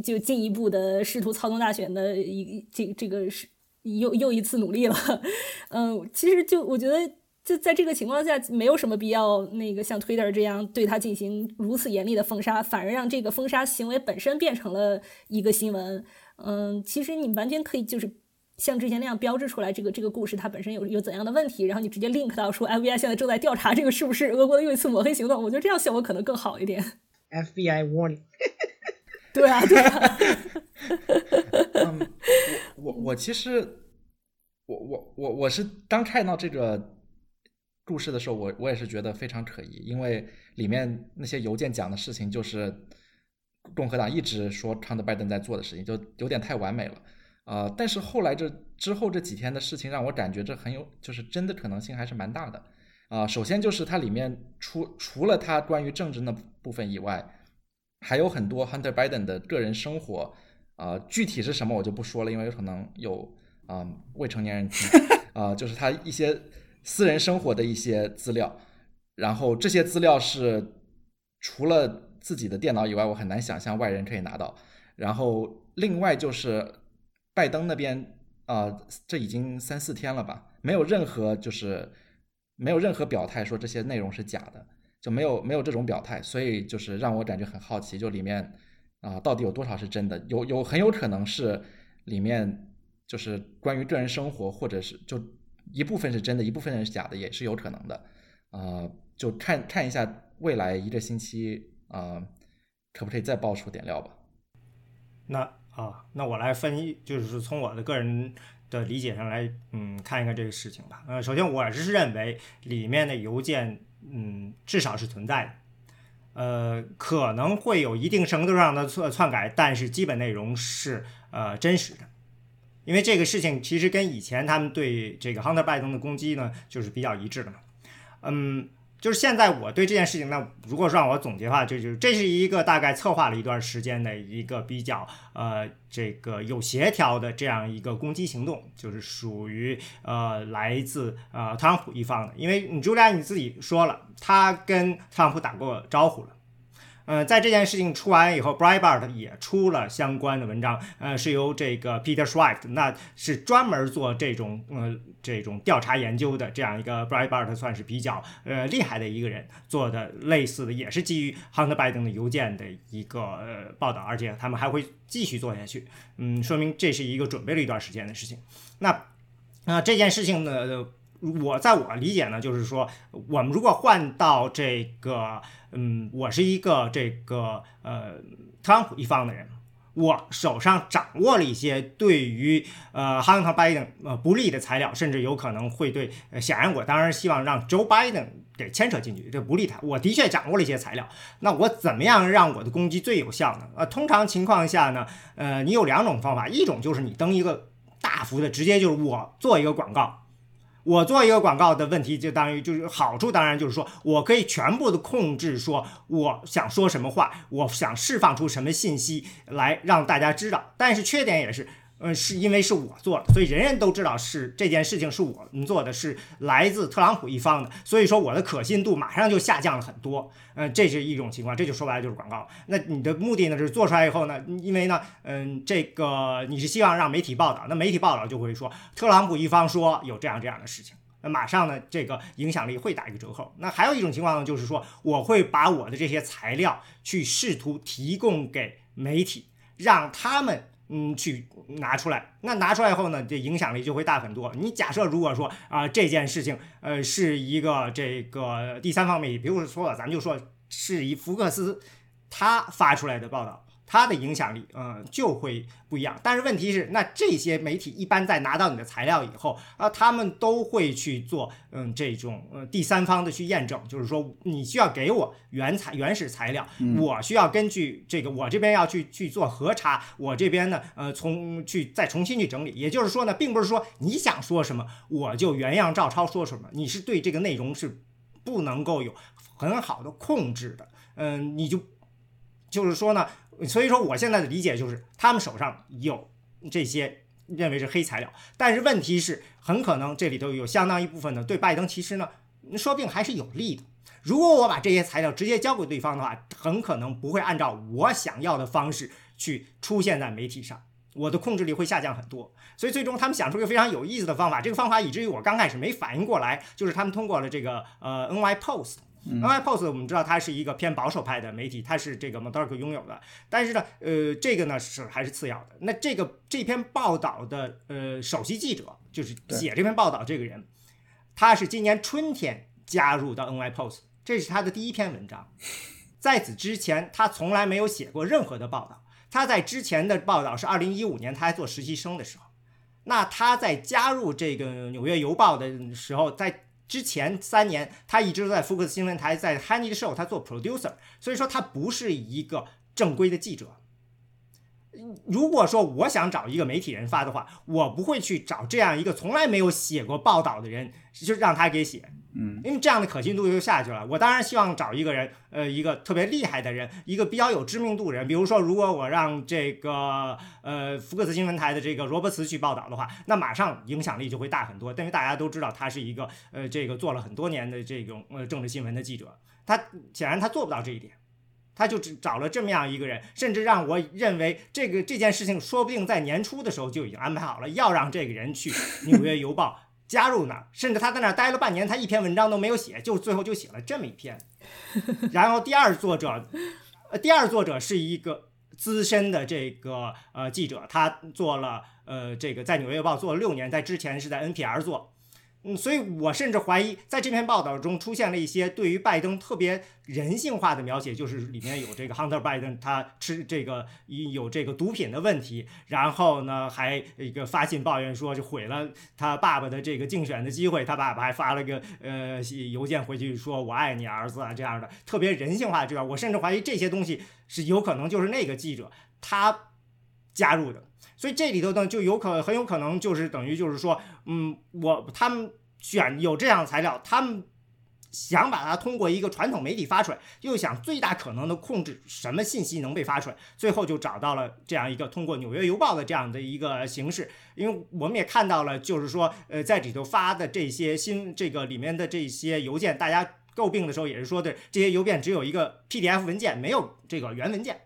就进一步的试图操纵大选的一这这个是又又一次努力了，嗯，其实就我觉得就在这个情况下，没有什么必要那个像 Twitter 这样对他进行如此严厉的封杀，反而让这个封杀行为本身变成了一个新闻。嗯，其实你完全可以就是像之前那样标志出来这个这个故事它本身有有怎样的问题，然后你直接 link 到说 FBI 现在正在调查这个是不是俄国的又一次抹黑行动，我觉得这样效果可能更好一点。FBI warning。对啊，对啊。嗯，我我其实，我我我我是刚看到这个故事的时候，我我也是觉得非常可疑，因为里面那些邮件讲的事情就是共和党一直说康德拜登在做的事情，就有点太完美了。呃，但是后来这之后这几天的事情让我感觉这很有，就是真的可能性还是蛮大的。啊，首先就是它里面除除了它关于政治那部分以外，还有很多 Hunter Biden 的个人生活。啊，具体是什么我就不说了，因为有可能有啊未成年人啊，就是他一些私人生活的一些资料，然后这些资料是除了自己的电脑以外，我很难想象外人可以拿到。然后另外就是拜登那边啊，这已经三四天了吧，没有任何就是没有任何表态说这些内容是假的，就没有没有这种表态，所以就是让我感觉很好奇，就里面。啊，到底有多少是真的？有有很有可能是里面就是关于个人生活，或者是就一部分是真的，一部分是假的，也是有可能的。啊，就看看一下未来一个星期啊，可不可以再爆出点料吧？那啊，那我来分析，就是从我的个人的理解上来，嗯，看一看这个事情吧。呃，首先我是认为里面的邮件，嗯，至少是存在的。呃，可能会有一定程度上的篡篡改，但是基本内容是呃真实的，因为这个事情其实跟以前他们对这个 Hunter Biden 的攻击呢，就是比较一致的嘛。嗯，就是现在我对这件事情，呢如果让我总结的话，就就这是一个大概策划了一段时间的一个比较呃这个有协调的这样一个攻击行动，就是属于呃来自呃特朗普一方的，因为你朱莉安你自己说了。他跟特朗普打过招呼了，嗯，在这件事情出完以后，Breitbart 也出了相关的文章，呃，是由这个 Peter Schweift，那是专门做这种呃这种调查研究的这样一个 Breitbart 算是比较呃厉害的一个人做的类似的，也是基于 Hunter Biden 的邮件的一个呃报道，而且他们还会继续做下去，嗯，说明这是一个准备了一段时间的事情。那那这件事情呢？我在我理解呢，就是说，我们如果换到这个，嗯，我是一个这个呃特朗普一方的人，我手上掌握了一些对于呃哈 e 拜登呃不利的材料，甚至有可能会对，显然我当然希望让 Joe Biden 给牵扯进去，这不利他。我的确掌握了一些材料，那我怎么样让我的攻击最有效呢？呃，通常情况下呢，呃，你有两种方法，一种就是你登一个大幅的，直接就是我做一个广告。我做一个广告的问题，就当于就是好处，当然就是说我可以全部的控制，说我想说什么话，我想释放出什么信息来让大家知道。但是缺点也是。嗯，是因为是我做的，所以人人都知道是这件事情是我做的，是来自特朗普一方的，所以说我的可信度马上就下降了很多。嗯，这是一种情况，这就说白了就是广告。那你的目的呢，是做出来以后呢，因为呢，嗯，这个你是希望让媒体报道，那媒体报道就会说特朗普一方说有这样这样的事情，那马上呢，这个影响力会打一个折扣。那还有一种情况呢，就是说我会把我的这些材料去试图提供给媒体，让他们。嗯，去拿出来，那拿出来以后呢，这影响力就会大很多。你假设如果说啊，这件事情，呃，是一个这个第三方媒体，比如说咱们就说是一福克斯他发出来的报道。它的影响力，嗯，就会不一样。但是问题是，那这些媒体一般在拿到你的材料以后，啊，他们都会去做，嗯，这种呃第三方的去验证，就是说你需要给我原材原始材料，我需要根据这个，我这边要去去做核查，我这边呢，呃，从去再重新去整理。也就是说呢，并不是说你想说什么我就原样照抄说什么，你是对这个内容是不能够有很好的控制的，嗯，你就就是说呢。所以说，我现在的理解就是，他们手上有这些认为是黑材料，但是问题是，很可能这里头有相当一部分呢，对拜登其实呢，说不定还是有利的。如果我把这些材料直接交给对方的话，很可能不会按照我想要的方式去出现在媒体上，我的控制力会下降很多。所以最终他们想出一个非常有意思的方法，这个方法以至于我刚开始没反应过来，就是他们通过了这个呃 NY Post。NY Post 我们知道它是一个偏保守派的媒体，它是这个 m o d a r k 拥有的。但是呢，呃，这个呢是还是次要的。那这个这篇报道的呃首席记者就是写这篇报道这个人，他是今年春天加入到 NY Post，这是他的第一篇文章。在此之前，他从来没有写过任何的报道。他在之前的报道是二零一五年他还做实习生的时候，那他在加入这个《纽约邮报》的时候，在之前三年他一直都在福克斯新闻台，在 Honey Show 他做 producer，所以说他不是一个正规的记者。如果说我想找一个媒体人发的话，我不会去找这样一个从来没有写过报道的人，就让他给写，嗯，因为这样的可信度就下去了。我当然希望找一个人，呃，一个特别厉害的人，一个比较有知名度的人。比如说，如果我让这个呃福克斯新闻台的这个罗伯茨去报道的话，那马上影响力就会大很多，因为大家都知道他是一个呃这个做了很多年的这种呃政治新闻的记者，他显然他做不到这一点。他就只找了这么样一个人，甚至让我认为这个这件事情说不定在年初的时候就已经安排好了，要让这个人去《纽约邮报》加入那儿，甚至他在那儿待了半年，他一篇文章都没有写，就最后就写了这么一篇。然后第二作者，呃，第二作者是一个资深的这个呃记者，他做了呃这个在《纽约时报》做了六年，在之前是在 NPR 做。嗯，所以我甚至怀疑，在这篇报道中出现了一些对于拜登特别人性化的描写，就是里面有这个 Hunter Biden 他吃这个有这个毒品的问题，然后呢还一个发信抱怨说就毁了他爸爸的这个竞选的机会，他爸爸还发了个呃邮件回去说我爱你儿子啊这样的特别人性化这样，我甚至怀疑这些东西是有可能就是那个记者他加入的。所以这里头呢，就有可很有可能就是等于就是说，嗯，我他们选有这样的材料，他们想把它通过一个传统媒体发出来，又想最大可能的控制什么信息能被发出来，最后就找到了这样一个通过《纽约邮报》的这样的一个形式。因为我们也看到了，就是说，呃，在里头发的这些新这个里面的这些邮件，大家诟病的时候也是说的，这些邮件只有一个 PDF 文件，没有这个原文件。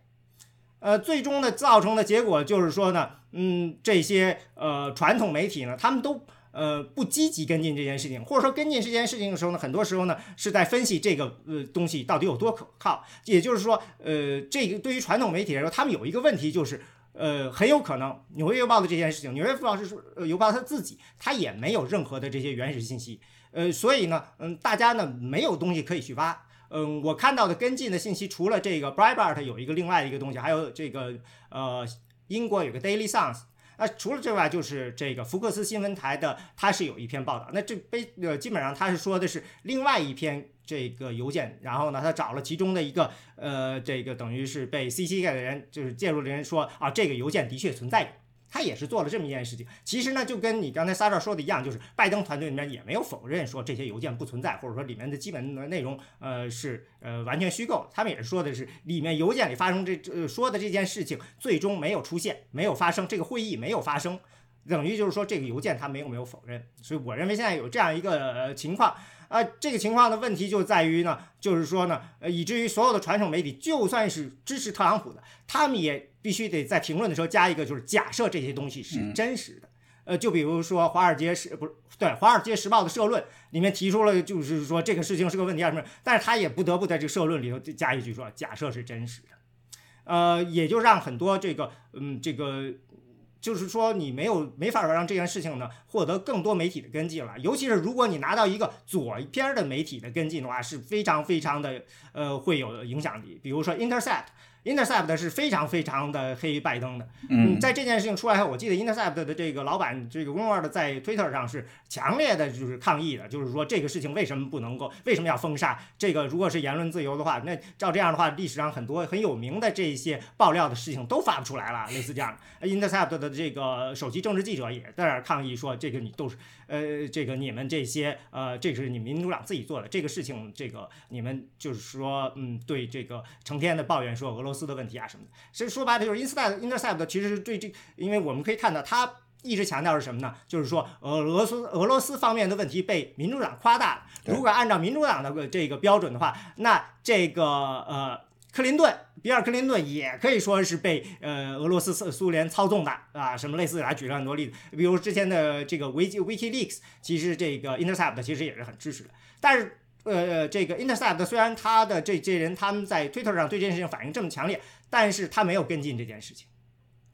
呃，最终的造成的结果就是说呢，嗯，这些呃传统媒体呢，他们都呃不积极跟进这件事情，或者说跟进这件事情的时候呢，很多时候呢是在分析这个呃东西到底有多可靠。也就是说，呃，这个对于传统媒体来说，他们有一个问题就是，呃，很有可能《纽约邮报》的这件事情，《纽约邮报》是说，呃，邮报它自己它也没有任何的这些原始信息，呃，所以呢，嗯，大家呢没有东西可以去挖。嗯，我看到的跟进的信息，除了这个 Breitbart 有一个另外的一个东西，还有这个呃，英国有个 Daily Sun。那除了之外，就是这个福克斯新闻台的，它是有一篇报道。那这被呃，基本上它是说的是另外一篇这个邮件，然后呢，他找了其中的一个呃，这个等于是被 CC 的人，就是介入的人说啊，这个邮件的确存在。他也是做了这么一件事情，其实呢，就跟你刚才撒这说的一样，就是拜登团队里面也没有否认说这些邮件不存在，或者说里面的基本的内容，呃，是呃完全虚构。他们也是说的是里面邮件里发生这呃说的这件事情最终没有出现，没有发生，这个会议没有发生，等于就是说这个邮件他没有没有否认。所以我认为现在有这样一个呃情况。啊，这个情况的问题就在于呢，就是说呢，呃，以至于所有的传统媒体，就算是支持特朗普的，他们也必须得在评论的时候加一个，就是假设这些东西是真实的。呃，就比如说《华尔街时》不是对《华尔街时报》的社论里面提出了，就是说这个事情是个问题啊什么，但是他也不得不在这个社论里头加一句说，假设是真实的。呃，也就让很多这个，嗯，这个。就是说，你没有没法让这件事情呢获得更多媒体的跟进了。尤其是如果你拿到一个左边的媒体的跟进的话，是非常非常的呃会有影响力。比如说 Intercept。Intercept 是非常非常的黑拜登的。嗯，在这件事情出来后，我记得 Intercept 的这个老板这个 w i n w a r d 在 Twitter 上是强烈的就是抗议的，就是说这个事情为什么不能够，为什么要封杀？这个如果是言论自由的话，那照这样的话，历史上很多很有名的这些爆料的事情都发不出来了，类似这样。Intercept 的这个首席政治记者也在那抗议说，这个你都是呃，这个你们这些呃，这是你们民主党自己做的这个事情，这个你们就是说，嗯，对这个成天的抱怨说俄罗斯的问题啊什么的，其实说白了就是 Intercept Intercept 其实是对这，因为我们可以看到他一直强调是什么呢？就是说俄罗斯俄罗斯方面的问题被民主党夸大了。如果按照民主党的这个标准的话，那这个呃克林顿比尔克林顿也可以说是被呃俄罗斯苏联操纵的啊，什么类似的，还举了很多例子，比如之前的这个 Wiki WikiLeaks，其实这个 Intercept 其实也是很支持的，但是。呃，这个 Intercept 虽然他的这些人他们在 Twitter 上对这件事情反应这么强烈，但是他没有跟进这件事情。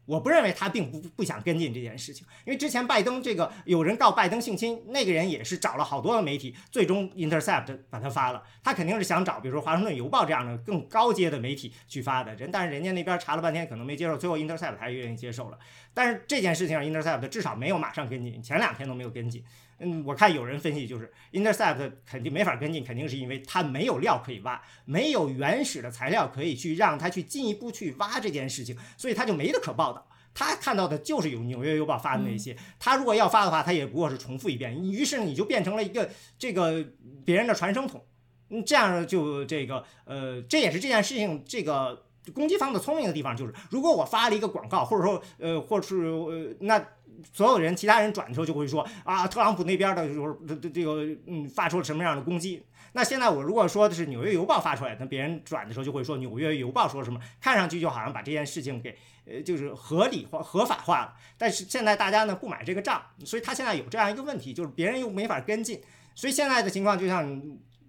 我不认为他并不不想跟进这件事情，因为之前拜登这个有人告拜登性侵，那个人也是找了好多的媒体，最终 Intercept 把他发了。他肯定是想找，比如说华盛顿邮报这样的更高阶的媒体去发的人，但是人家那边查了半天，可能没接受，最后 Intercept 还是愿意接受了。但是这件事情上，Intercept 至少没有马上跟进，前两天都没有跟进。嗯，我看有人分析就是 Intercept 肯定没法跟进，肯定是因为它没有料可以挖，没有原始的材料可以去让他去进一步去挖这件事情，所以他就没得可报道。他看到的就是有《纽约邮报》发的那些，他如果要发的话，他也不过是重复一遍。于是你就变成了一个这个别人的传声筒，嗯，这样就这个呃，这也是这件事情这个攻击方的聪明的地方，就是如果我发了一个广告，或者说呃，或者是呃那。所有人，其他人转的时候就会说啊，特朗普那边的就是这这个嗯，发出了什么样的攻击？那现在我如果说的是《纽约邮报》发出来，那别人转的时候就会说《纽约邮报》说什么？看上去就好像把这件事情给呃，就是合理化、合法化了。但是现在大家呢不买这个账，所以他现在有这样一个问题，就是别人又没法跟进。所以现在的情况就像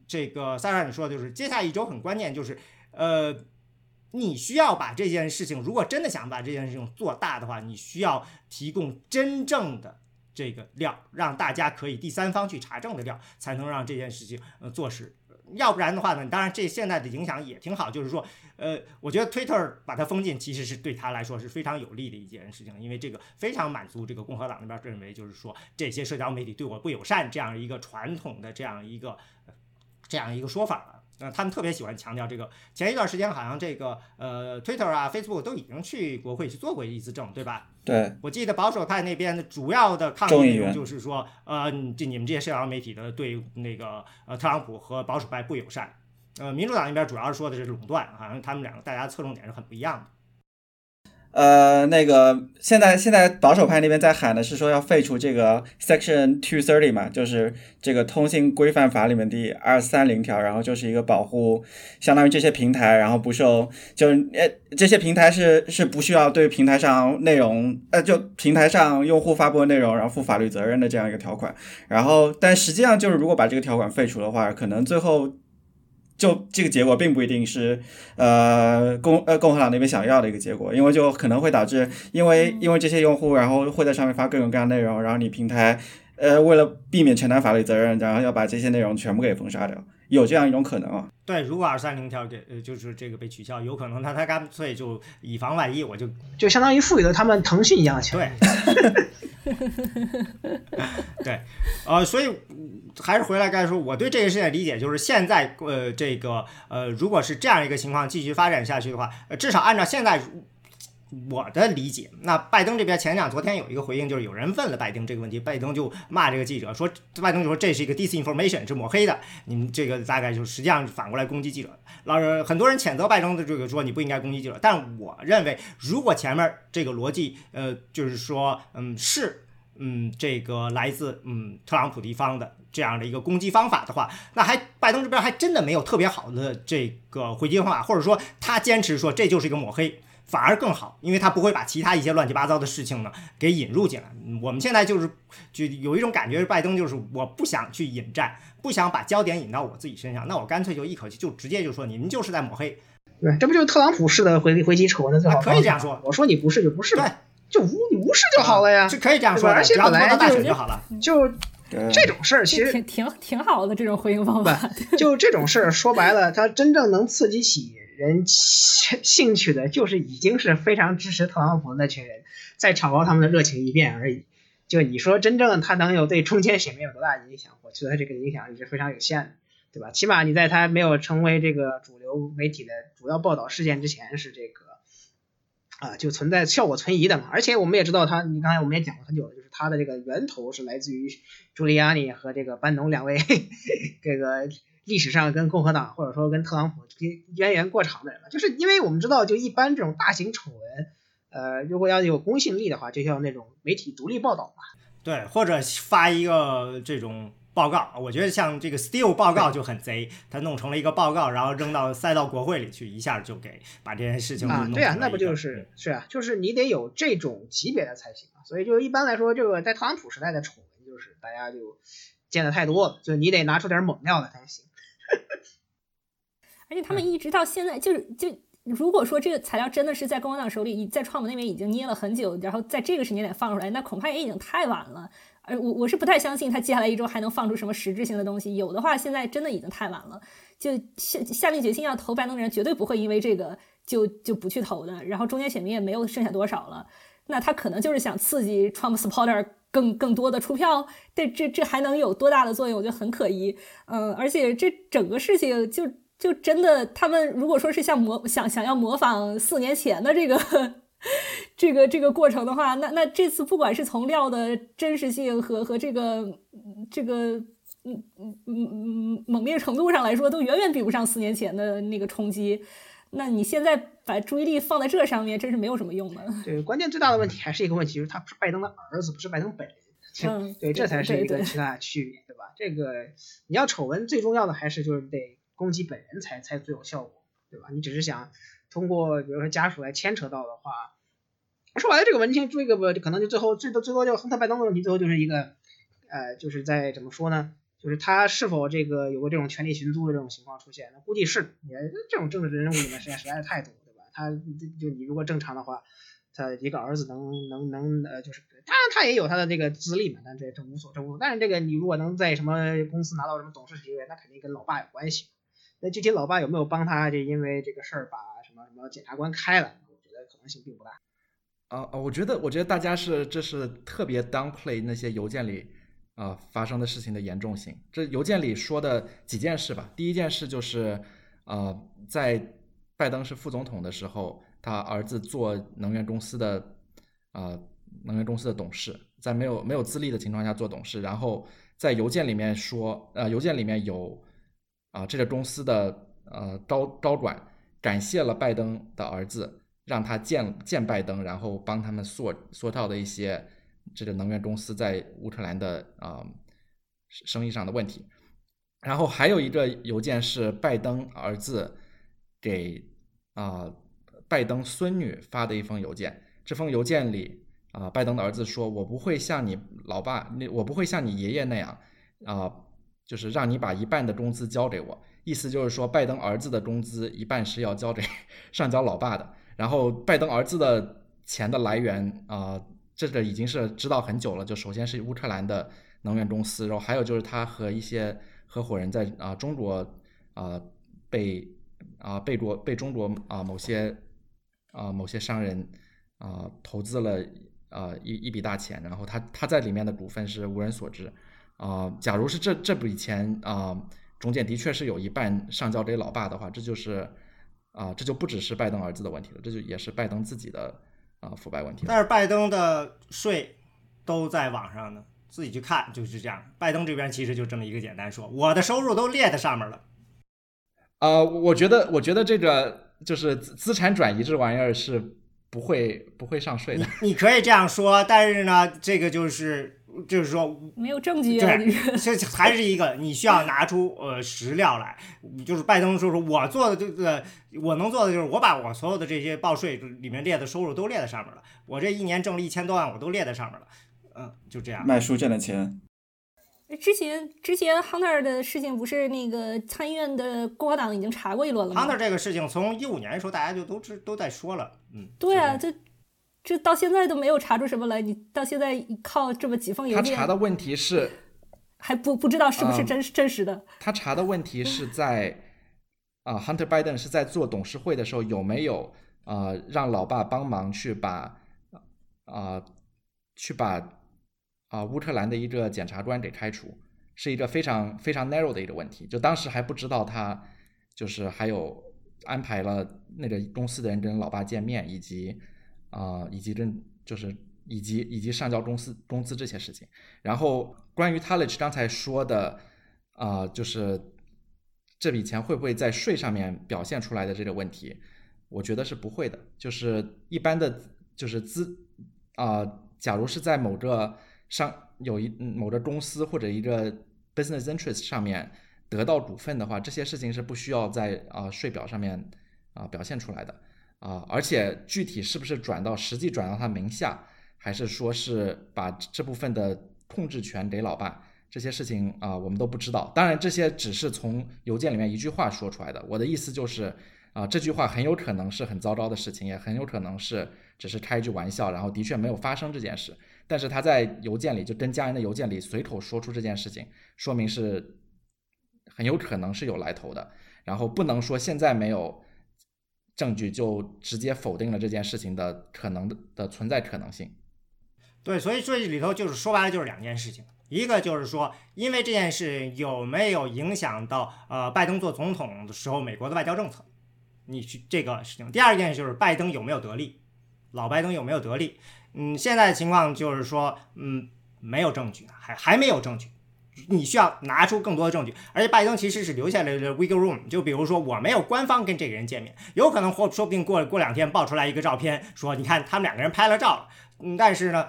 这个萨拉你说的，就是接下来一周很关键，就是呃。你需要把这件事情，如果真的想把这件事情做大的话，你需要提供真正的这个料，让大家可以第三方去查证的料，才能让这件事情呃做实。要不然的话呢，当然这现在的影响也挺好，就是说，呃，我觉得 Twitter 把它封禁，其实是对他来说是非常有利的一件事情，因为这个非常满足这个共和党那边认为，就是说这些社交媒体对我不友善这样一个传统的这样一个这样一个说法了。呃，他们特别喜欢强调这个。前一段时间好像这个呃，Twitter 啊、Facebook 都已经去国会去做过一次证，对吧？对。我记得保守派那边的主要的抗议内容就是说，呃，这你们这些社交媒体的对那个呃特朗普和保守派不友善。呃，民主党那边主要是说的是垄断，好像他们两个大家侧重点是很不一样的。呃，那个现在现在保守派那边在喊的是说要废除这个 Section Two Thirty 嘛，就是这个通信规范法里面第二三零条，然后就是一个保护，相当于这些平台，然后不受，就是呃这些平台是是不需要对平台上内容，呃就平台上用户发布的内容，然后负法律责任的这样一个条款。然后但实际上就是如果把这个条款废除的话，可能最后。就这个结果并不一定是，呃共呃共和党那边想要的一个结果，因为就可能会导致，因为因为这些用户然后会在上面发各种各样内容，然后你平台，呃为了避免承担法律责任，然后要把这些内容全部给封杀掉，有这样一种可能啊。对，如果二三零条给呃就是这个被取消，有可能他他干脆就以防万一，我就就相当于赋予了他们腾讯一样的权利。对，对呃，所以还是回来该说，我对这个事情的理解就是，现在呃，这个呃，如果是这样一个情况继续发展下去的话，呃，至少按照现在我的理解，那拜登这边前两昨天有一个回应，就是有人问了拜登这个问题，拜登就骂这个记者说，拜登就说这是一个 disinformation，是抹黑的，你们这个大概就实际上反过来攻击记者。老很多人谴责拜登的这个说你不应该攻击记者，但我认为如果前面这个逻辑，呃，就是说，嗯，是，嗯，这个来自嗯特朗普一方的这样的一个攻击方法的话，那还拜登这边还真的没有特别好的这个回击方法，或者说他坚持说这就是一个抹黑，反而更好，因为他不会把其他一些乱七八糟的事情呢给引入进来。我们现在就是就有一种感觉，拜登就是我不想去引战。不想把焦点引到我自己身上，那我干脆就一口气就直接就说你们就是在抹黑，对，这不就是特朗普式的回回击丑闻的最好可以这样说，我说你不是就不是，对，就无你无视就好了呀，是可以这样说，而且本来就就好了，就这种事儿其实挺挺挺好的这种回应方法，就这种事儿说白了，它真正能刺激起人兴趣的，就是已经是非常支持特朗普那群人，在炒高他们的热情一变而已。就你说真正他能有对中间选民有多大影响？我觉得这个影响也是非常有限的，对吧？起码你在他没有成为这个主流媒体的主要报道事件之前，是这个啊，就存在效果存疑的嘛。而且我们也知道他，你刚才我们也讲过很久了，就是他的这个源头是来自于朱利安尼和这个班农两位 这个历史上跟共和党或者说跟特朗普渊源过长的人了。就是因为我们知道，就一般这种大型丑闻。呃，如果要有公信力的话，就像那种媒体独立报道嘛。对，或者发一个这种报告，我觉得像这个 Steele 报告就很贼，他弄成了一个报告，然后扔到塞到国会里去，一下就给把这件事情啊，对啊，那不就是是啊，就是你得有这种级别的才行啊。所以就一般来说，这个在特朗普时代的丑闻，就是大家就见的太多了，就你得拿出点猛料来才行。而且他们一直到现在，就是就。如果说这个材料真的是在共和党手里，在川普那边已经捏了很久，然后在这个时间点放出来，那恐怕也已经太晚了。而我我是不太相信他接下来一周还能放出什么实质性的东西。有的话，现在真的已经太晚了。就下下定决心要投拜登的人，绝对不会因为这个就就不去投的。然后中间选民也没有剩下多少了，那他可能就是想刺激 Trump supporter 更更多的出票。这这这还能有多大的作用？我觉得很可疑。嗯，而且这整个事情就。就真的，他们如果说是像模想想要模仿四年前的这个 这个这个过程的话，那那这次不管是从料的真实性和和这个这个嗯嗯嗯嗯猛烈程度上来说，都远远比不上四年前的那个冲击。那你现在把注意力放在这上面，真是没有什么用的。对，关键最大的问题还是一个问题，就是他不是拜登的儿子，不是拜登本人。嗯，对，这才是一个巨大的区别，对吧？这个你要丑闻，最重要的还是就是得。攻击本人才才最有效果，对吧？你只是想通过比如说家属来牵扯到的话，说白了这个文件这个不可能就最后最多最多就亨特拜登的问题，最后就是一个呃，就是在怎么说呢？就是他是否这个有过这种权力寻租的这种情况出现？那估计是，也这种政治人物里面实在实在是太多，对吧？他就你如果正常的话，他一个儿子能能能呃，就是当然他也有他的这个资历嘛，但这这无所这无，但是这个你如果能在什么公司拿到什么董事职位，那肯定跟老爸有关系。那具体老爸有没有帮他？就因为这个事儿把然后检察官开了？我觉得可能性并不大。啊啊，我觉得我觉得大家是这是特别 downplay 那些邮件里啊发生的事情的严重性。这邮件里说的几件事吧。第一件事就是啊，在拜登是副总统的时候，他儿子做能源公司的啊能源公司的董事，在没有没有资历的情况下做董事。然后在邮件里面说，呃，邮件里面有。啊，这个公司的呃高高管感谢了拜登的儿子，让他见见拜登，然后帮他们缩缩到的一些这个能源公司在乌克兰的啊生意上的问题。然后还有一个邮件是拜登儿子给啊拜登孙女发的一封邮件。这封邮件里啊，拜登的儿子说：“我不会像你老爸那，我不会像你爷爷那样啊。”就是让你把一半的工资交给我，意思就是说，拜登儿子的工资一半是要交给 上交老爸的。然后，拜登儿子的钱的来源啊，这个已经是知道很久了。就首先是乌克兰的能源公司，然后还有就是他和一些合伙人在啊中国啊被啊被国被中国啊某些啊某些商人啊投资了啊一一笔大钱，然后他他在里面的股份是无人所知。啊，假如是这这笔钱啊，中间的确是有一半上交给老爸的话，这就是啊，这就不只是拜登儿子的问题了，这就也是拜登自己的啊腐败问题。但是拜登的税都在网上呢，自己去看就是这样。拜登这边其实就这么一个简单说，我的收入都列在上面了。啊，我觉得，我觉得这个就是资产转移这玩意儿是不会不会上税的。你可以这样说，但是呢，这个就是。就是说没有证据，对，这还是一个你需要拿出呃实料来。就是拜登说说，我做的这个，我能做的就是我把我所有的这些报税里面列的收入都列在上面了。我这一年挣了一千多万，我都列在上面了。嗯，就这样。卖书挣的钱。之前之前 Hunter 的事情不是那个参议院的共和党已经查过一轮了吗？Hunter 这个事情从一五年的时候大家就都知都在说了。嗯，对啊，这。这到现在都没有查出什么来，你到现在靠这么几封邮件，他查的问题是还不不知道是不是真真实的。他查的问题是在啊，Hunter Biden 是在做董事会的时候有没有啊让老爸帮忙去把啊去把啊乌克兰的一个检察官给开除，是一个非常非常 narrow 的一个问题。就当时还不知道他就是还有安排了那个公司的人跟老爸见面以及。啊，以及跟就是以及以及上交公司工资这些事情，然后关于 t a l i c h 刚才说的啊，就是这笔钱会不会在税上面表现出来的这个问题，我觉得是不会的。就是一般的，就是资啊，假如是在某个商有一某个公司或者一个 business interest 上面得到股份的话，这些事情是不需要在啊税表上面啊表现出来的。啊，而且具体是不是转到实际转到他名下，还是说是把这部分的控制权给老爸，这些事情啊，我们都不知道。当然，这些只是从邮件里面一句话说出来的。我的意思就是，啊，这句话很有可能是很糟糕的事情，也很有可能是只是开一句玩笑，然后的确没有发生这件事。但是他在邮件里就跟家人的邮件里随口说出这件事情，说明是很有可能是有来头的。然后不能说现在没有证据就直接否定了这件事情的可能的的存在可能性。对，所以这里头就是说白了就是两件事情，一个就是说，因为这件事有没有影响到呃拜登做总统的时候美国的外交政策，你去这个事情。第二件就是拜登有没有得利，老拜登有没有得利？嗯，现在的情况就是说，嗯，没有证据，还还没有证据。你需要拿出更多的证据，而且拜登其实是留下来的 wiggle room，就比如说我没有官方跟这个人见面，有可能或说不定过过两天爆出来一个照片，说你看他们两个人拍了照，嗯，但是呢，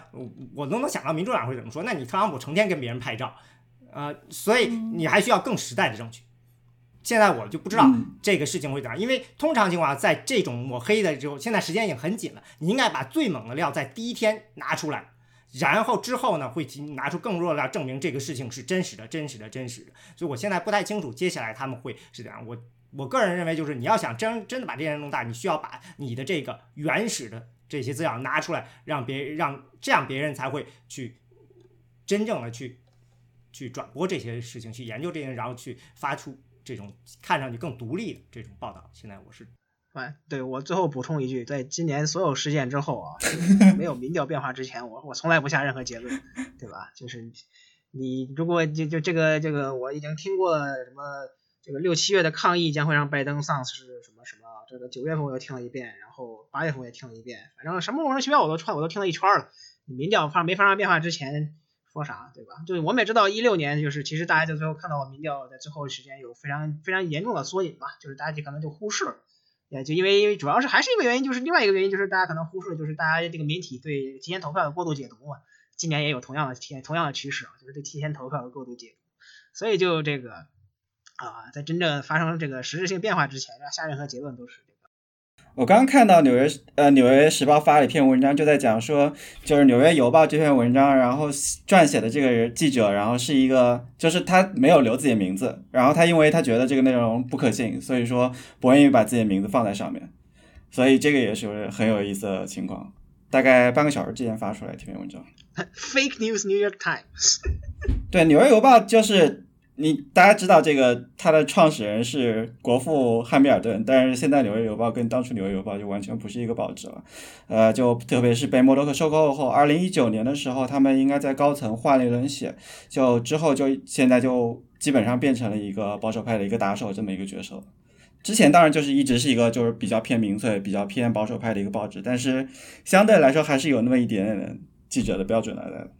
我都能想到民主党会怎么说，那你特朗普成天跟别人拍照，呃，所以你还需要更实在的证据。现在我就不知道这个事情会怎样，因为通常情况下，在这种抹黑的时候，现在时间已经很紧了，你应该把最猛的料在第一天拿出来。然后之后呢，会拿出更弱的料证明这个事情是真实的、真实的、真实的。所以我现在不太清楚接下来他们会是怎样。我我个人认为，就是你要想真真的把这件事弄大，你需要把你的这个原始的这些资料拿出来，让别让这样别人才会去真正的去去转播这些事情，去研究这些，然后去发出这种看上去更独立的这种报道。现在我是。哎，对我最后补充一句，在今年所有事件之后啊，没有民调变化之前，我我从来不下任何结论，对吧？就是你如果就就这个这个，我已经听过什么这个六七月的抗议将会让拜登丧失什么什么，这个九月份我又听了一遍，然后八月份我也听了一遍，反正什么莫名其妙我都串我都听了一圈了。民调发没发生变化之前说啥，对吧？就是我们也知道一六年就是其实大家就最后看到民调在最后时间有非常非常严重的缩影嘛，就是大家就可能就忽视了。呃就因为主要是还是一个原因，就是另外一个原因，就是大家可能忽视了，就是大家这个媒体对提前投票的过度解读嘛。今年也有同样的提同样的趋势啊，就是对提前投票的过度解读。所以就这个啊，在真正发生这个实质性变化之前，下任何结论都是。我刚刚看到纽约呃纽约时报发了一篇文章，就在讲说，就是纽约邮报这篇文章，然后撰写的这个人记者，然后是一个，就是他没有留自己的名字，然后他因为他觉得这个内容不可信，所以说不愿意把自己的名字放在上面，所以这个也是很有意思的情况。大概半个小时之前发出来这篇文章。Fake news New York Times。对，纽约邮报就是。你大家知道这个，它的创始人是国父汉密尔顿，但是现在《纽约邮报》跟当初《纽约邮报》就完全不是一个报纸了，呃，就特别是被默多克收购后，二零一九年的时候，他们应该在高层换了一轮血，就之后就现在就基本上变成了一个保守派的一个打手这么一个角色。之前当然就是一直是一个就是比较偏民粹、比较偏保守派的一个报纸，但是相对来说还是有那么一点点记者的标准来的。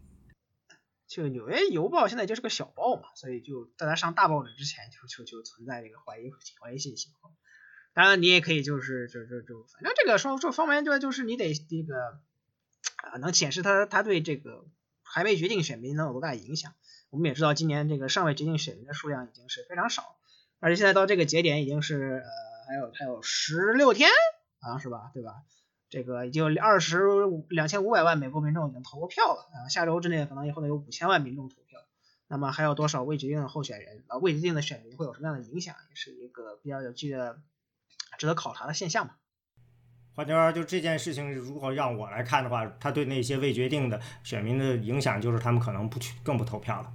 就纽约邮报现在就是个小报嘛，所以就在它上大报纸之前，就就就存在这个怀疑怀疑信息。当然，你也可以就是就就就反正这个说说方面就就是你得这个啊，能显示他他对这个还没决定选民能有多大影响。我们也知道，今年这个尚未决定选民的数量已经是非常少，而且现在到这个节点已经是呃还有还有十六天，好像是吧，对吧？这个已经有二十两千五百万美国民众已经投过票了啊，下周之内可能也会有五千万民众投票。那么还有多少未决定的候选人啊？未决定的选民会有什么样的影响，也是一个比较有趣的、值得考察的现象吧。换句话说，就这件事情，如果让我来看的话，他对那些未决定的选民的影响，就是他们可能不去，更不投票了。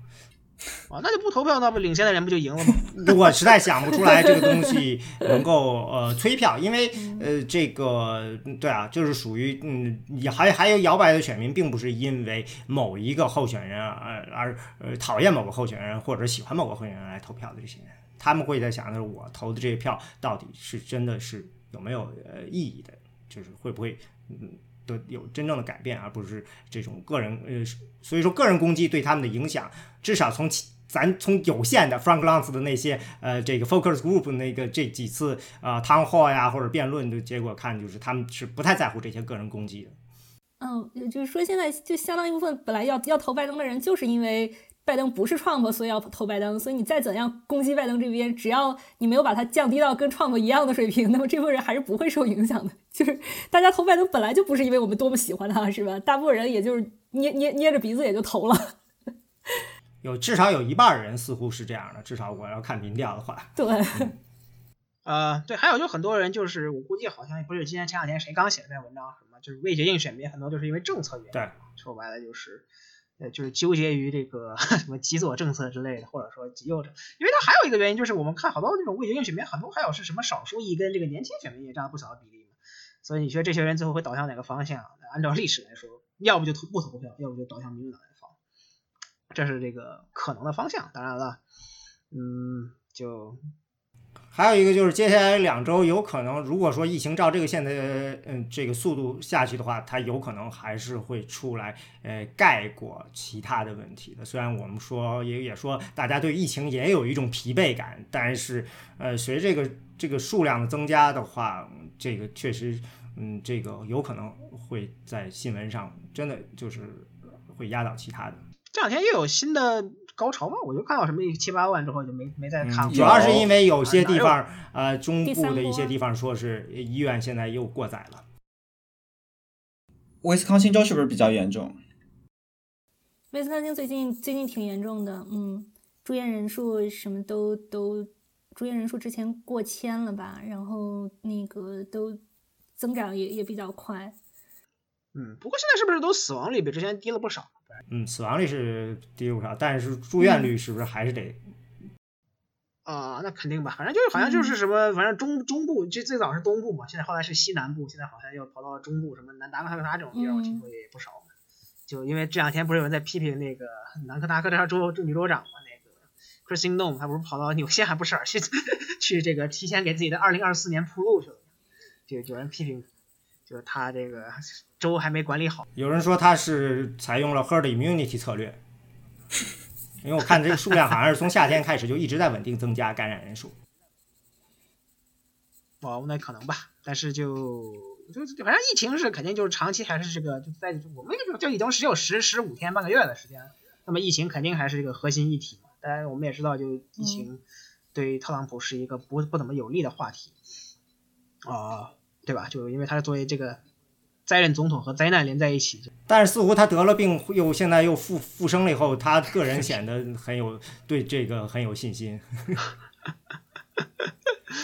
啊，那就不投票，那不领先的人不就赢了吗？我实在想不出来这个东西能够呃催票，因为呃这个对啊，就是属于嗯，也还还有摇摆的选民，并不是因为某一个候选人而而呃讨厌某个候选人或者喜欢某个候选人来投票的这些人，他们会在想的是我投的这些票到底是真的是有没有呃意义的，就是会不会嗯的有真正的改变，而不是这种个人呃，所以说个人攻击对他们的影响。至少从咱从有限的 Frank l a n c e 的那些呃这个 Focus Group 那个这几次啊谈话呀或者辩论的结果看，就是他们是不太在乎这些个人攻击的。嗯，就是说现在就相当一部分本来要要投拜登的人，就是因为拜登不是 Trump，所以要投拜登。所以你再怎样攻击拜登这边，只要你没有把它降低到跟 Trump 一样的水平，那么这部分人还是不会受影响的。就是大家投拜登本来就不是因为我们多么喜欢他，是吧？大部分人也就是捏捏捏着鼻子也就投了。有至少有一半人似乎是这样的，至少我要看民调的话。对。呃，对，还有就很多人就是我估计好像不是今天前两天谁刚写的篇文章什么，就是未决定选民很多就是因为政策原因，对，说白了就是。呃，就是纠结于这个 什么极左政策之类的，或者说极右政，因为它还有一个原因，就是我们看好多那种未决定选民，很多还有是什么少数裔跟这个年轻选民也占了不小的比例嘛，所以你觉得这些人最后会导向哪个方向？按照历史来说，要不就投不投票，要不就导向民主党那方，这是这个可能的方向。当然了，嗯，就还有一个就是接下来两周有可能，如果说疫情照这个现在嗯这个速度下去的话，它有可能还是会出来呃盖过其他的问题的。虽然我们说也也说大家对疫情也有一种疲惫感，但是呃随这个这个数量的增加的话，这个确实嗯这个有可能会在新闻上真的就是会压倒其他的。这两天又有新的。高潮嘛，我就看到什么七八万之后就没没再看过。主要是因为有些地方，呃，中部的一些地方说是医院现在又过载了。威斯康星州是不是比较严重？威斯康星最近最近挺严重的，嗯，住院人数什么都都，住院人数之前过千了吧，然后那个都增长也也比较快。嗯，不过现在是不是都死亡率比之前低了不少？嗯，死亡率是低不少，但是住院率是不是还是得？啊，那肯定吧，反正就是好像就是什么，反正中中部，这最早是东部嘛，现在后来是西南部，现在好像又跑到中部，什么南达科他这种地儿，我，听说也不少。就因为这两天不是有人在批评那个南科达科他州女州长嘛，那个 Christine Noem，他不是跑到纽西还不是去去这个提前给自己的二零二四年铺路去了，就有人批评。就是他这个州还没管理好，有人说他是采用了 herd immunity 策略，因为我看这个数量好像是从夏天开始就一直在稳定增加感染人数。哦，那可能吧，但是就就反正疫情是肯定就是长期还是这个就在我们这个就已经只有十十五天半个月的时间，那么疫情肯定还是这个核心议题。当然我们也知道，就疫情对特朗普是一个不不怎么有利的话题啊。对吧？就因为他是作为这个在任总统和灾难连在一起，但是似乎他得了病又现在又复复生了以后，他个人显得很有对这个很有信心。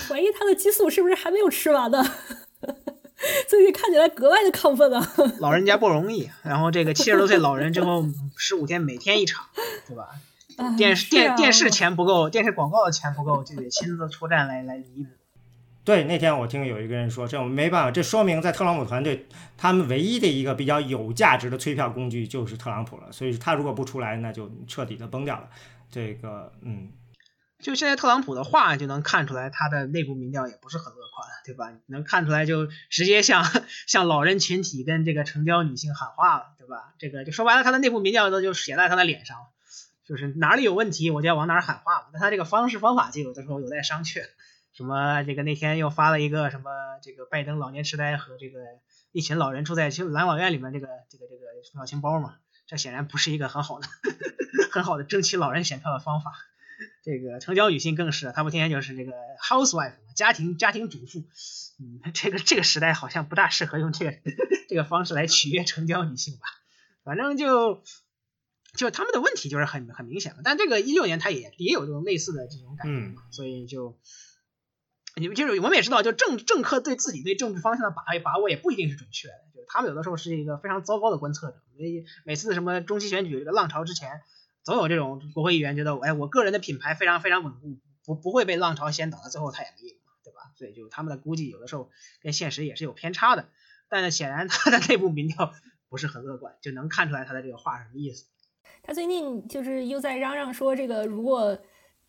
怀疑他的激素是不是还没有吃完呢？最近看起来格外的亢奋啊！老人家不容易，然后这个七十多岁老人之后十五天每天一场，对吧？电视电电视钱不够，电视广告的钱不够，就得亲自出战来来弥补。对，那天我听有一个人说，这我没办法，这说明在特朗普团队，他们唯一的一个比较有价值的催票工具就是特朗普了。所以他如果不出来，那就彻底的崩掉了。这个，嗯，就现在特朗普的话就能看出来，他的内部民调也不是很乐观，对吧？能看出来就直接向向老人群体跟这个成交女性喊话了，对吧？这个就说白了，他的内部民调都就写在他的脸上，就是哪里有问题我就要往哪儿喊话嘛。但他这个方式方法就有的时候有待商榷。什么？这个那天又发了一个什么？这个拜登老年痴呆和这个一群老人住在蓝老院里面，这个这个这个表情包嘛，这显然不是一个很好的 很好的争取老人选票的方法。这个成交女性更是，他们天天就是这个 housewife 家庭家庭主妇，嗯，这个这个时代好像不大适合用这个这个方式来取悦成交女性吧。反正就就他们的问题就是很很明显了。但这个一六年他也也有这种类似的这种感觉嘛，所以就。你们就是我们也知道，就政政客对自己对政治方向的把握把握也不一定是准确的，就是他们有的时候是一个非常糟糕的观测者。每每次什么中期选举这个浪潮之前，总有这种国会议员觉得，哎，我个人的品牌非常非常稳固，不不会被浪潮先倒，到最后他也没赢嘛，对吧？所以就他们的估计有的时候跟现实也是有偏差的。但是显然他的内部民调 不是很乐观，就能看出来他的这个话什么意思。他最近就是又在嚷嚷说，这个如果。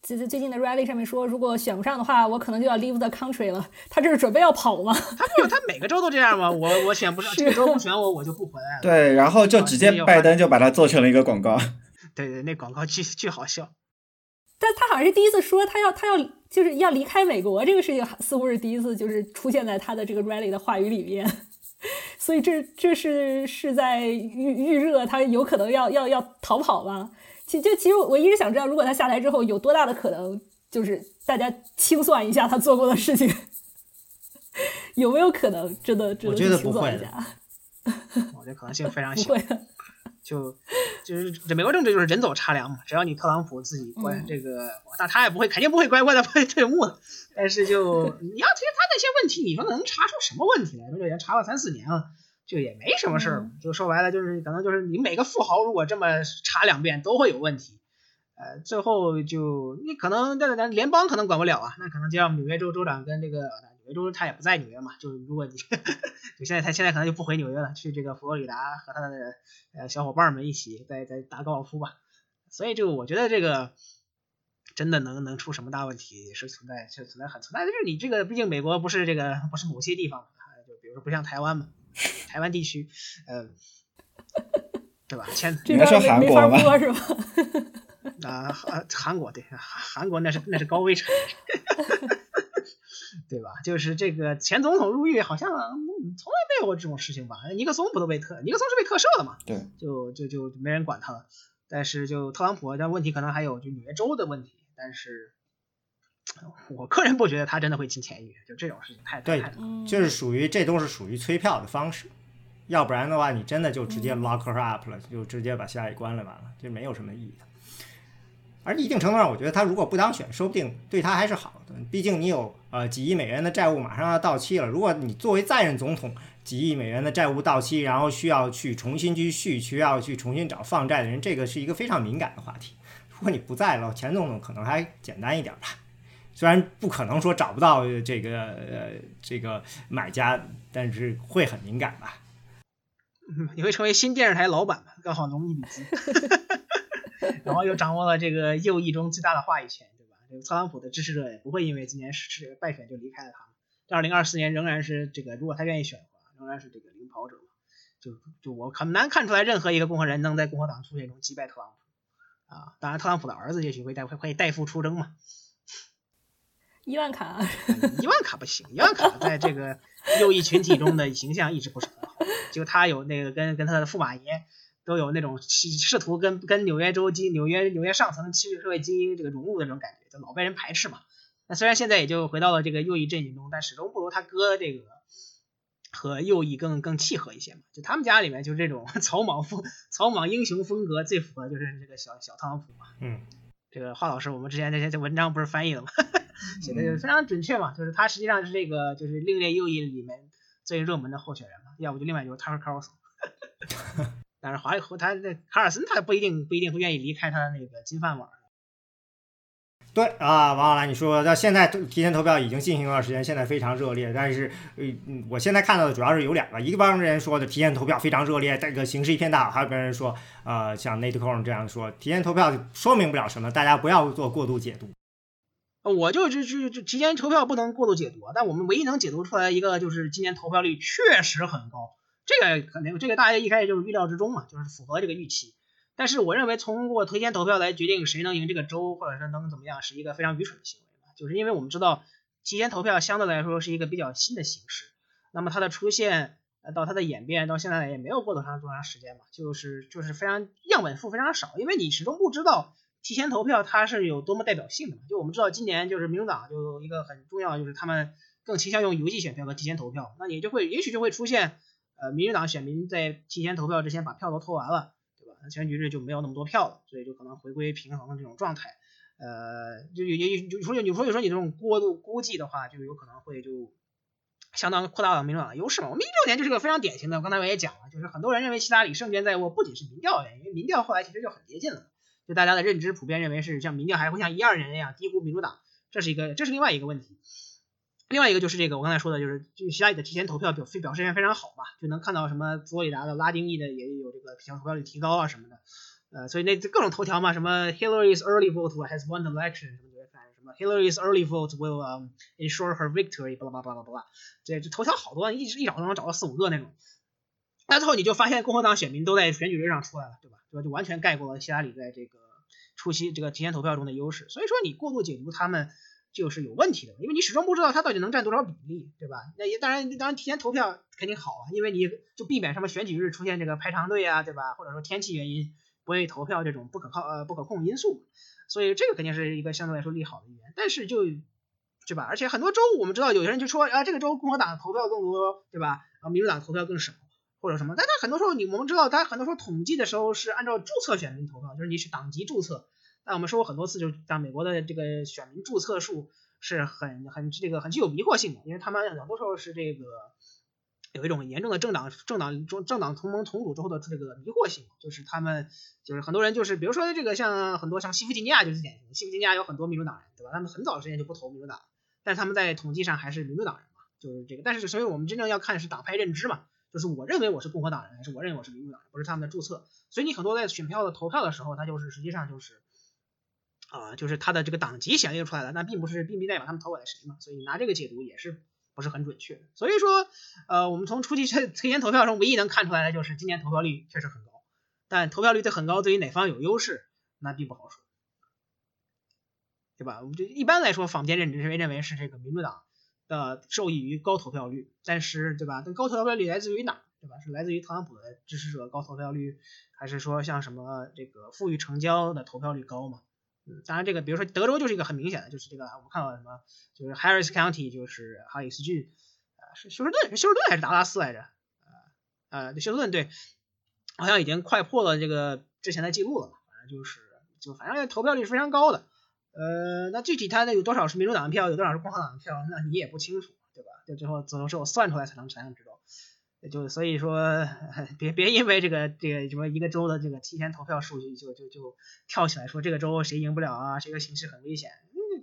最最最近的 rally 上面说，如果选不上的话，我可能就要 leave the country 了。他这是准备要跑吗？他不，他每个州都这样吗？我我选不上，这个州不选我，我就不回来了。对，然后就直接拜登就把它做成了一个广告。对对，那广告巨巨好笑。但他好像是第一次说他要他要就是要离开美国这个事情，似乎是第一次就是出现在他的这个 rally 的话语里面。所以这这是是在预预热他有可能要要要逃跑吗？其就其实我一直想知道，如果他下台之后有多大的可能，就是大家清算一下他做过的事情，有没有可能真的真的清算一下？我觉得可能性非常小。就就是这美国政治就是人走茶凉嘛，只要你特朗普自己关这个，那他也不会肯定不会乖乖的 退幕的。但是就 你要其实他那些问题，你说能查出什么问题来？说已经查了三四年了，就也没什么事儿。就说白了就是可能就是你每个富豪如果这么查两遍都会有问题。呃，最后就你可能这咱联邦可能管不了啊，那可能就让纽约州州长跟这个纽约州他也不在纽约嘛，就是如果你 就现在他现在可能就不回纽约了，去这个佛罗里达和他的呃小伙伴们一起在在打高尔夫吧，所以就我觉得这个真的能能出什么大问题是存在是存在很存在，就是你这个毕竟美国不是这个不是某些地方，就比如说不像台湾嘛，台湾地区，呃，对吧？前应该说韩国吧，是吧？啊，韩韩国对，韩国那是那是高危产业，对吧？就是这个前总统入狱，好像从来没有过这种事情吧？尼克松不都被特尼克松是被特赦的嘛？对，就就就没人管他了。但是就特朗普，但问题可能还有就纽约州的问题。但是我个人不觉得他真的会进监狱，就这种事情太对，就是属于这都是属于催票的方式，要不然的话，你真的就直接 lock her up 了，就直接把下一关了，完了就没有什么意义的。而一定程度上，我觉得他如果不当选，说不定对他还是好的。毕竟你有呃几亿美元的债务马上要到期了。如果你作为在任总统，几亿美元的债务到期，然后需要去重新去续，需要去重新找放债的人，这个是一个非常敏感的话题。如果你不在了，前总统可能还简单一点吧。虽然不可能说找不到这个呃这个买家，但是会很敏感吧。你会成为新电视台老板？刚好龙一笔资。然后又掌握了这个右翼中最大的话语权，对吧？这个特朗普的支持者也不会因为今年是败选就离开了他。二零二四年仍然是这个，如果他愿意选的话，仍然是这个领跑者嘛。就就我很难看出来任何一个共和人能在共和党初选中击败特朗普啊。当然，特朗普的儿子也许会代会会代父出征嘛。伊万卡，伊万卡不行，伊万卡在这个右翼群体中的形象一直不是很好。就他有那个跟跟他的驸马爷。都有那种试图跟跟纽约州精纽约纽约上层七社会精英这个融入的那种感觉，就老被人排斥嘛。那虽然现在也就回到了这个右翼阵营中，但始终不如他哥这个和右翼更更契合一些嘛。就他们家里面就这种 草莽风草莽英雄风格最符合就是这个小小特朗普嘛。嗯，这个华老师，我们之前那些文章不是翻译了吗？写的就非常准确嘛。就是他实际上是这个就是另类右翼里面最热门的候选人嘛。要不就另外就是 Tucker Carlson。但是华和他那卡尔森，他不一定不一定会愿意离开他的那个金饭碗。对啊，王小兰，你说到现在提前投票已经进行一段时间，现在非常热烈。但是，嗯，我现在看到的主要是有两个，一个帮人说的提前投票非常热烈，这个形势一片大好；还有个人说，呃，像 Nate c o r n 这样说，提前投票说明不了什么，大家不要做过度解读。我就就就就提前投票不能过度解读，但我们唯一能解读出来一个就是今年投票率确实很高。这个肯定，这个大家一开始就是预料之中嘛，就是符合这个预期。但是我认为，通过提前投票来决定谁能赢这个州，或者是能怎么样，是一个非常愚蠢的行为嘛。就是因为我们知道，提前投票相对来说是一个比较新的形式。那么它的出现，呃，到它的演变，到现在也没有过多长多长时间嘛，就是就是非常样本数非常少，因为你始终不知道提前投票它是有多么代表性的嘛。就我们知道，今年就是民主党就一个很重要，就是他们更倾向用邮寄选票和提前投票，那你就会也许就会出现。呃，民主党选民在提前投票之前把票都投完了，对吧？那选举日就没有那么多票了，所以就可能回归平衡的这种状态。呃，就也也就说有说有说你这种过度估计的话，就有可能会就相当扩大了民主党的优势嘛。我们一六年就是个非常典型的，刚才我也讲了，就是很多人认为希拉里胜券在握，不仅是民调原因，因为民调后来其实就很接近了，就大家的认知普遍认为是像民调还会像一二年那样低估民主党，这是一个这是另外一个问题。另外一个就是这个，我刚才说的，就是就希拉里的提前投票表表表现非常好嘛，就能看到什么佛罗里达的拉丁裔的也有这个提前投票率提高啊什么的，呃，所以那各种头条嘛，什么 Hillary's early vote has won the election，什么就会看什么 Hillary's early vote will um ensure her victory，巴拉巴拉巴拉巴拉，这这头条好多，一直一找都能找到四五个那种。那最后你就发现共和党选民都在选举日上出来了，对吧？对吧？就完全盖过了希拉里在这个初期这个提前投票中的优势。所以说你过度解读他们。就是有问题的，因为你始终不知道他到底能占多少比例，对吧？那也当然，当然提前投票肯定好啊，因为你就避免什么选举日出现这个排长队啊，对吧？或者说天气原因不愿意投票这种不可靠呃不可控因素，所以这个肯定是一个相对来说利好的一点。但是就对吧？而且很多州我们知道有些人就说啊，这个州共和党投票更多，对吧？然后民主党投票更少，或者什么，但他很多时候你我们知道，他很多时候统计的时候是按照注册选民投票，就是你是党籍注册。但我们说过很多次，就是像美国的这个选民注册数是很很这个很具有迷惑性的，因为他们很多时候是这个有一种严重的政党政党中政党同盟同组之后的这个迷惑性，就是他们就是很多人就是比如说这个像很多像西弗吉尼亚就是典型，西弗吉尼亚有很多民主党人，对吧？他们很早之前就不投民主党，但他们在统计上还是民主党人嘛，就是这个。但是所以我们真正要看是党派认知嘛。就是我认为我是共和党人，还是我认为我是民主党人，不是他们的注册。所以你很多在选票的投票的时候，他就是实际上就是啊，就是他的这个党籍显示出来了，那并不是并不代表他们投给了谁嘛。所以拿这个解读也是不是很准确。所以说，呃，我们从初期推 前投票中唯一能看出来的就是今年投票率确实很高，但投票率的很高，对于哪方有优势，那并不好说，对吧？我们就一般来说，坊间认认为认为是这个民主党。的受益于高投票率，但是对吧？但高投票率来自于哪？对吧？是来自于特朗普的支持者高投票率，还是说像什么这个富裕成交的投票率高嘛？嗯，当然这个比如说德州就是一个很明显的，就是这个我们看到什么，就是 Harris County 就是哈里斯郡，啊是休斯顿是休斯顿还是达拉斯来着？啊啊休斯顿对，好像已经快破了这个之前的记录了，反正就是就反正投票率是非常高的。呃，那具体他的有多少是民主党的票，有多少是共和党的票，那你也不清楚，对吧？就最后只能是我算出来才能才能知道。就所以说，别别因为这个这个什么一个州的这个提前投票数据就就就跳起来说这个州谁赢不了啊，这个形势很危险。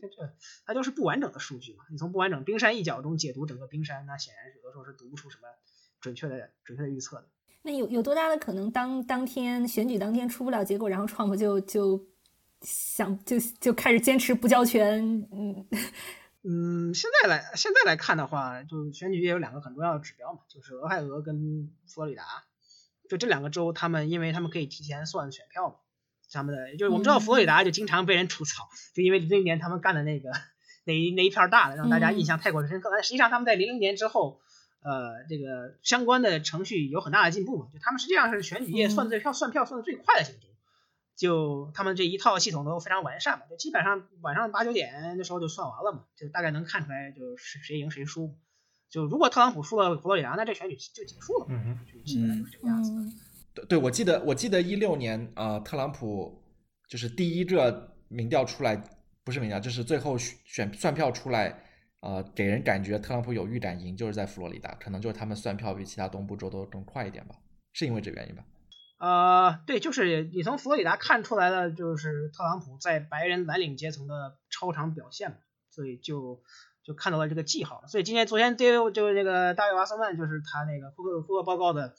这这它就是不完整的数据嘛。你从不完整冰山一角中解读整个冰山，那显然有的时候是读不出什么准确的准确的预测的。那有有多大的可能当当天选举当天出不了结果，然后 Trump 就就。想就就开始坚持不交权，嗯 嗯，现在来现在来看的话，就选举也有两个很重要的指标嘛，就是俄亥俄跟佛罗里达，就这两个州，他们因为他们可以提前算选票嘛，他们的就是我们知道佛罗里达就经常被人吐槽，就因为零零年他们干的那个那一那一片大的，让大家印象太过深刻。但实际上他们在零零年之后，呃，这个相关的程序有很大的进步嘛，就他们实际上是选举业算最票算票算的最快的几个州。就他们这一套系统都非常完善嘛，就基本上晚上八九点的时候就算完了嘛，就大概能看出来就是谁赢谁输。就如果特朗普输了佛罗里达，那这选举就结束了。嗯嗯，这个样子。对对，我记得我记得一六年啊，特朗普就是第一个民调出来，不是民调，就是最后选算票出来，呃，给人感觉特朗普有预感赢，就是在佛罗里达，可能就是他们算票比其他东部州都更快一点吧，是因为这原因吧？呃，对，就是你从佛罗里达看出来的，就是特朗普在白人蓝领阶层的超常表现嘛，所以就就看到了这个记号。所以今天昨天 David 就是那个大卫瓦斯曼，就是他那个库克库克报告的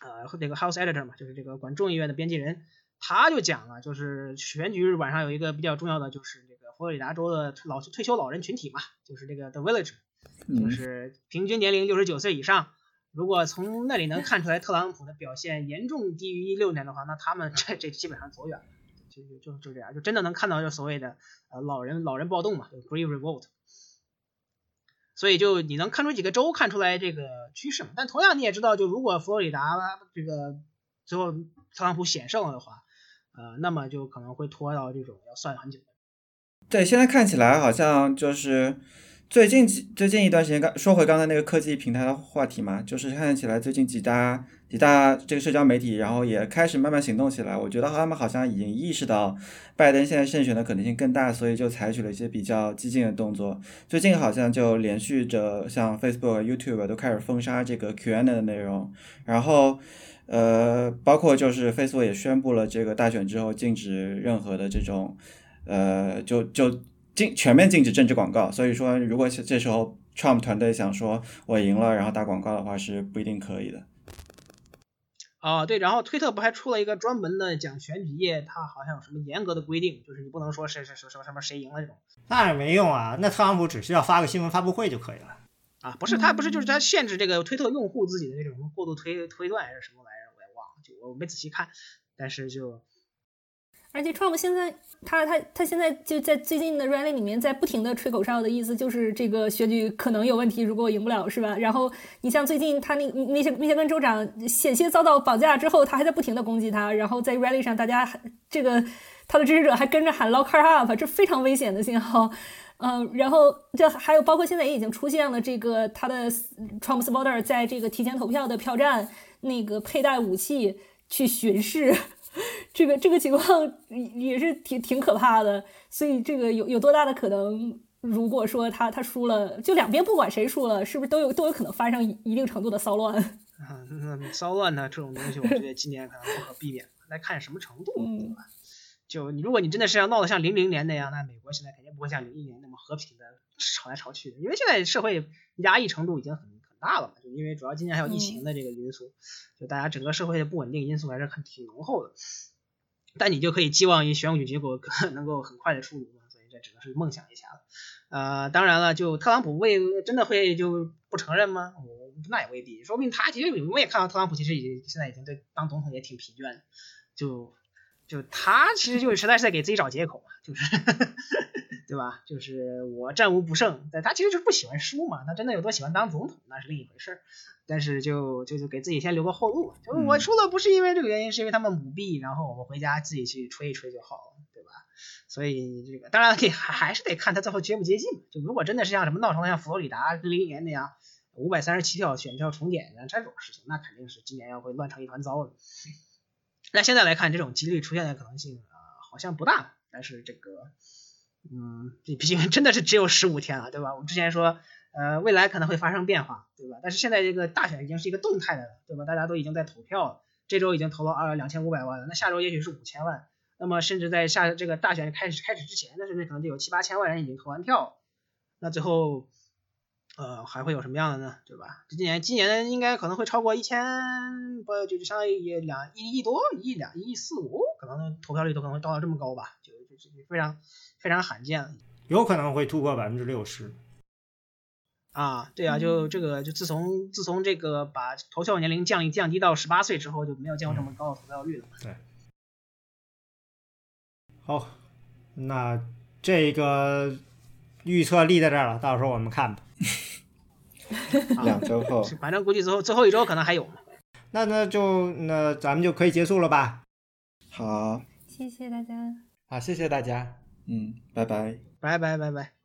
呃那个 House Editor 嘛，就是这个管众议院的编辑人，他就讲了，就是选举日晚上有一个比较重要的，就是这个佛罗里达州的老退休老人群体嘛，就是这个 The Village，就是平均年龄六十九岁以上。如果从那里能看出来特朗普的表现严重低于一六年的话，那他们 这这基本上走远了，就就就就这样，就真的能看到就所谓的呃老人老人暴动嘛，就 Green Revolt。所以就你能看出几个州看出来这个趋势嘛？但同样你也知道，就如果佛罗里达这个最后特朗普险胜了的话，呃，那么就可能会拖到这种要算很久。对，现在看起来好像就是。最近几最近一段时间，刚说回刚才那个科技平台的话题嘛，就是看起来最近几大几大这个社交媒体，然后也开始慢慢行动起来。我觉得他们好像已经意识到拜登现在胜选的可能性更大，所以就采取了一些比较激进的动作。最近好像就连续着像 Facebook、YouTube 都开始封杀这个 Q&A 的内容，然后呃，包括就是 Facebook 也宣布了这个大选之后禁止任何的这种呃，就就。禁全面禁止政治广告，所以说如果这时候 Trump 团队想说我赢了，然后打广告的话是不一定可以的。啊，对，然后推特不还出了一个专门的讲选举业，它好像有什么严格的规定，就是你不能说谁谁谁什么什么谁赢了这种。那也没用啊，那特朗普只需要发个新闻发布会就可以了。啊，不是他不是就是他限制这个推特用户自己的那种过度推推断还是什么玩意儿，我也忘了，就我没仔细看，但是就。而且 Trump 现在，他他他现在就在最近的 rally 里面，在不停的吹口哨的意思，就是这个选举可能有问题，如果我赢不了，是吧？然后你像最近他那那些那些跟州长险些遭到绑架之后，他还在不停的攻击他，然后在 rally 上，大家这个他的支持者还跟着喊 lock her up，这非常危险的信号。嗯，然后这还有包括现在也已经出现了这个他的 Trump supporter 在这个提前投票的票站。那个佩戴武器去巡视，这个这个情况也是挺挺可怕的。所以这个有有多大的可能？如果说他他输了，就两边不管谁输了，是不是都有都有可能发生一定程度的骚乱？啊，那骚乱呢这种东西，我觉得今年可能不可避免，来看什么程度，对吧？就你如果你真的是要闹得像零零年那样，那美国现在肯定不会像零一年那么和平的吵来吵去的，因为现在社会压抑程度已经很很大了嘛，就因为主要今年还有疫情的这个因素，就大家整个社会的不稳定因素还是很挺浓厚的。但你就可以寄望于选举结果能够很快的出炉嘛，所以这只能是梦想一下了。呃，当然了，就特朗普会真的会就不承认吗？我那也未必，说不定他其实我也看到特朗普其实已经现在已经对当总统也挺疲倦的，就就他其实就是实在是在给自己找借口嘛，就是 对吧？就是我战无不胜，但他其实就是不喜欢输嘛，他真的有多喜欢当总统那是另一回事儿，但是就就就给自己先留个后路，就是我输了不是因为这个原因，是因为他们舞弊，然后我们回家自己去吹一吹就好了，对吧？所以这个当然可以还还是得看他最后接不接近嘛，就如果真的是像什么闹成了像佛罗里达零一年那样五百三十七票选票重点的这种事情，那肯定是今年要会乱成一团糟的。那现在来看，这种几率出现的可能性啊，好像不大。但是这个，嗯，这毕竟真的是只有十五天了，对吧？我们之前说，呃，未来可能会发生变化，对吧？但是现在这个大选已经是一个动态的了，对吧？大家都已经在投票了，这周已经投了二两千五百万了，那下周也许是五千万，那么甚至在下这个大选开始开始之前，那甚至可能就有七八千万人已经投完票，那最后。呃，还会有什么样的呢？对吧？今年今年应该可能会超过一千，不就就相当于两一亿多，一亿两一亿四五，可能投票率都可能会到到这么高吧，就就非常非常罕见了。有可能会突破百分之六十。啊，对啊，就这个就自从自从这个把投票年龄降降低到十八岁之后，就没有见过这么高的投票率了。对。好，那这个预测立在这儿了，到时候我们看吧。两周后，反正估计最后最后一周可能还有。那那就那咱们就可以结束了吧？好，谢谢大家。好，谢谢大家。嗯，拜拜，拜拜拜拜。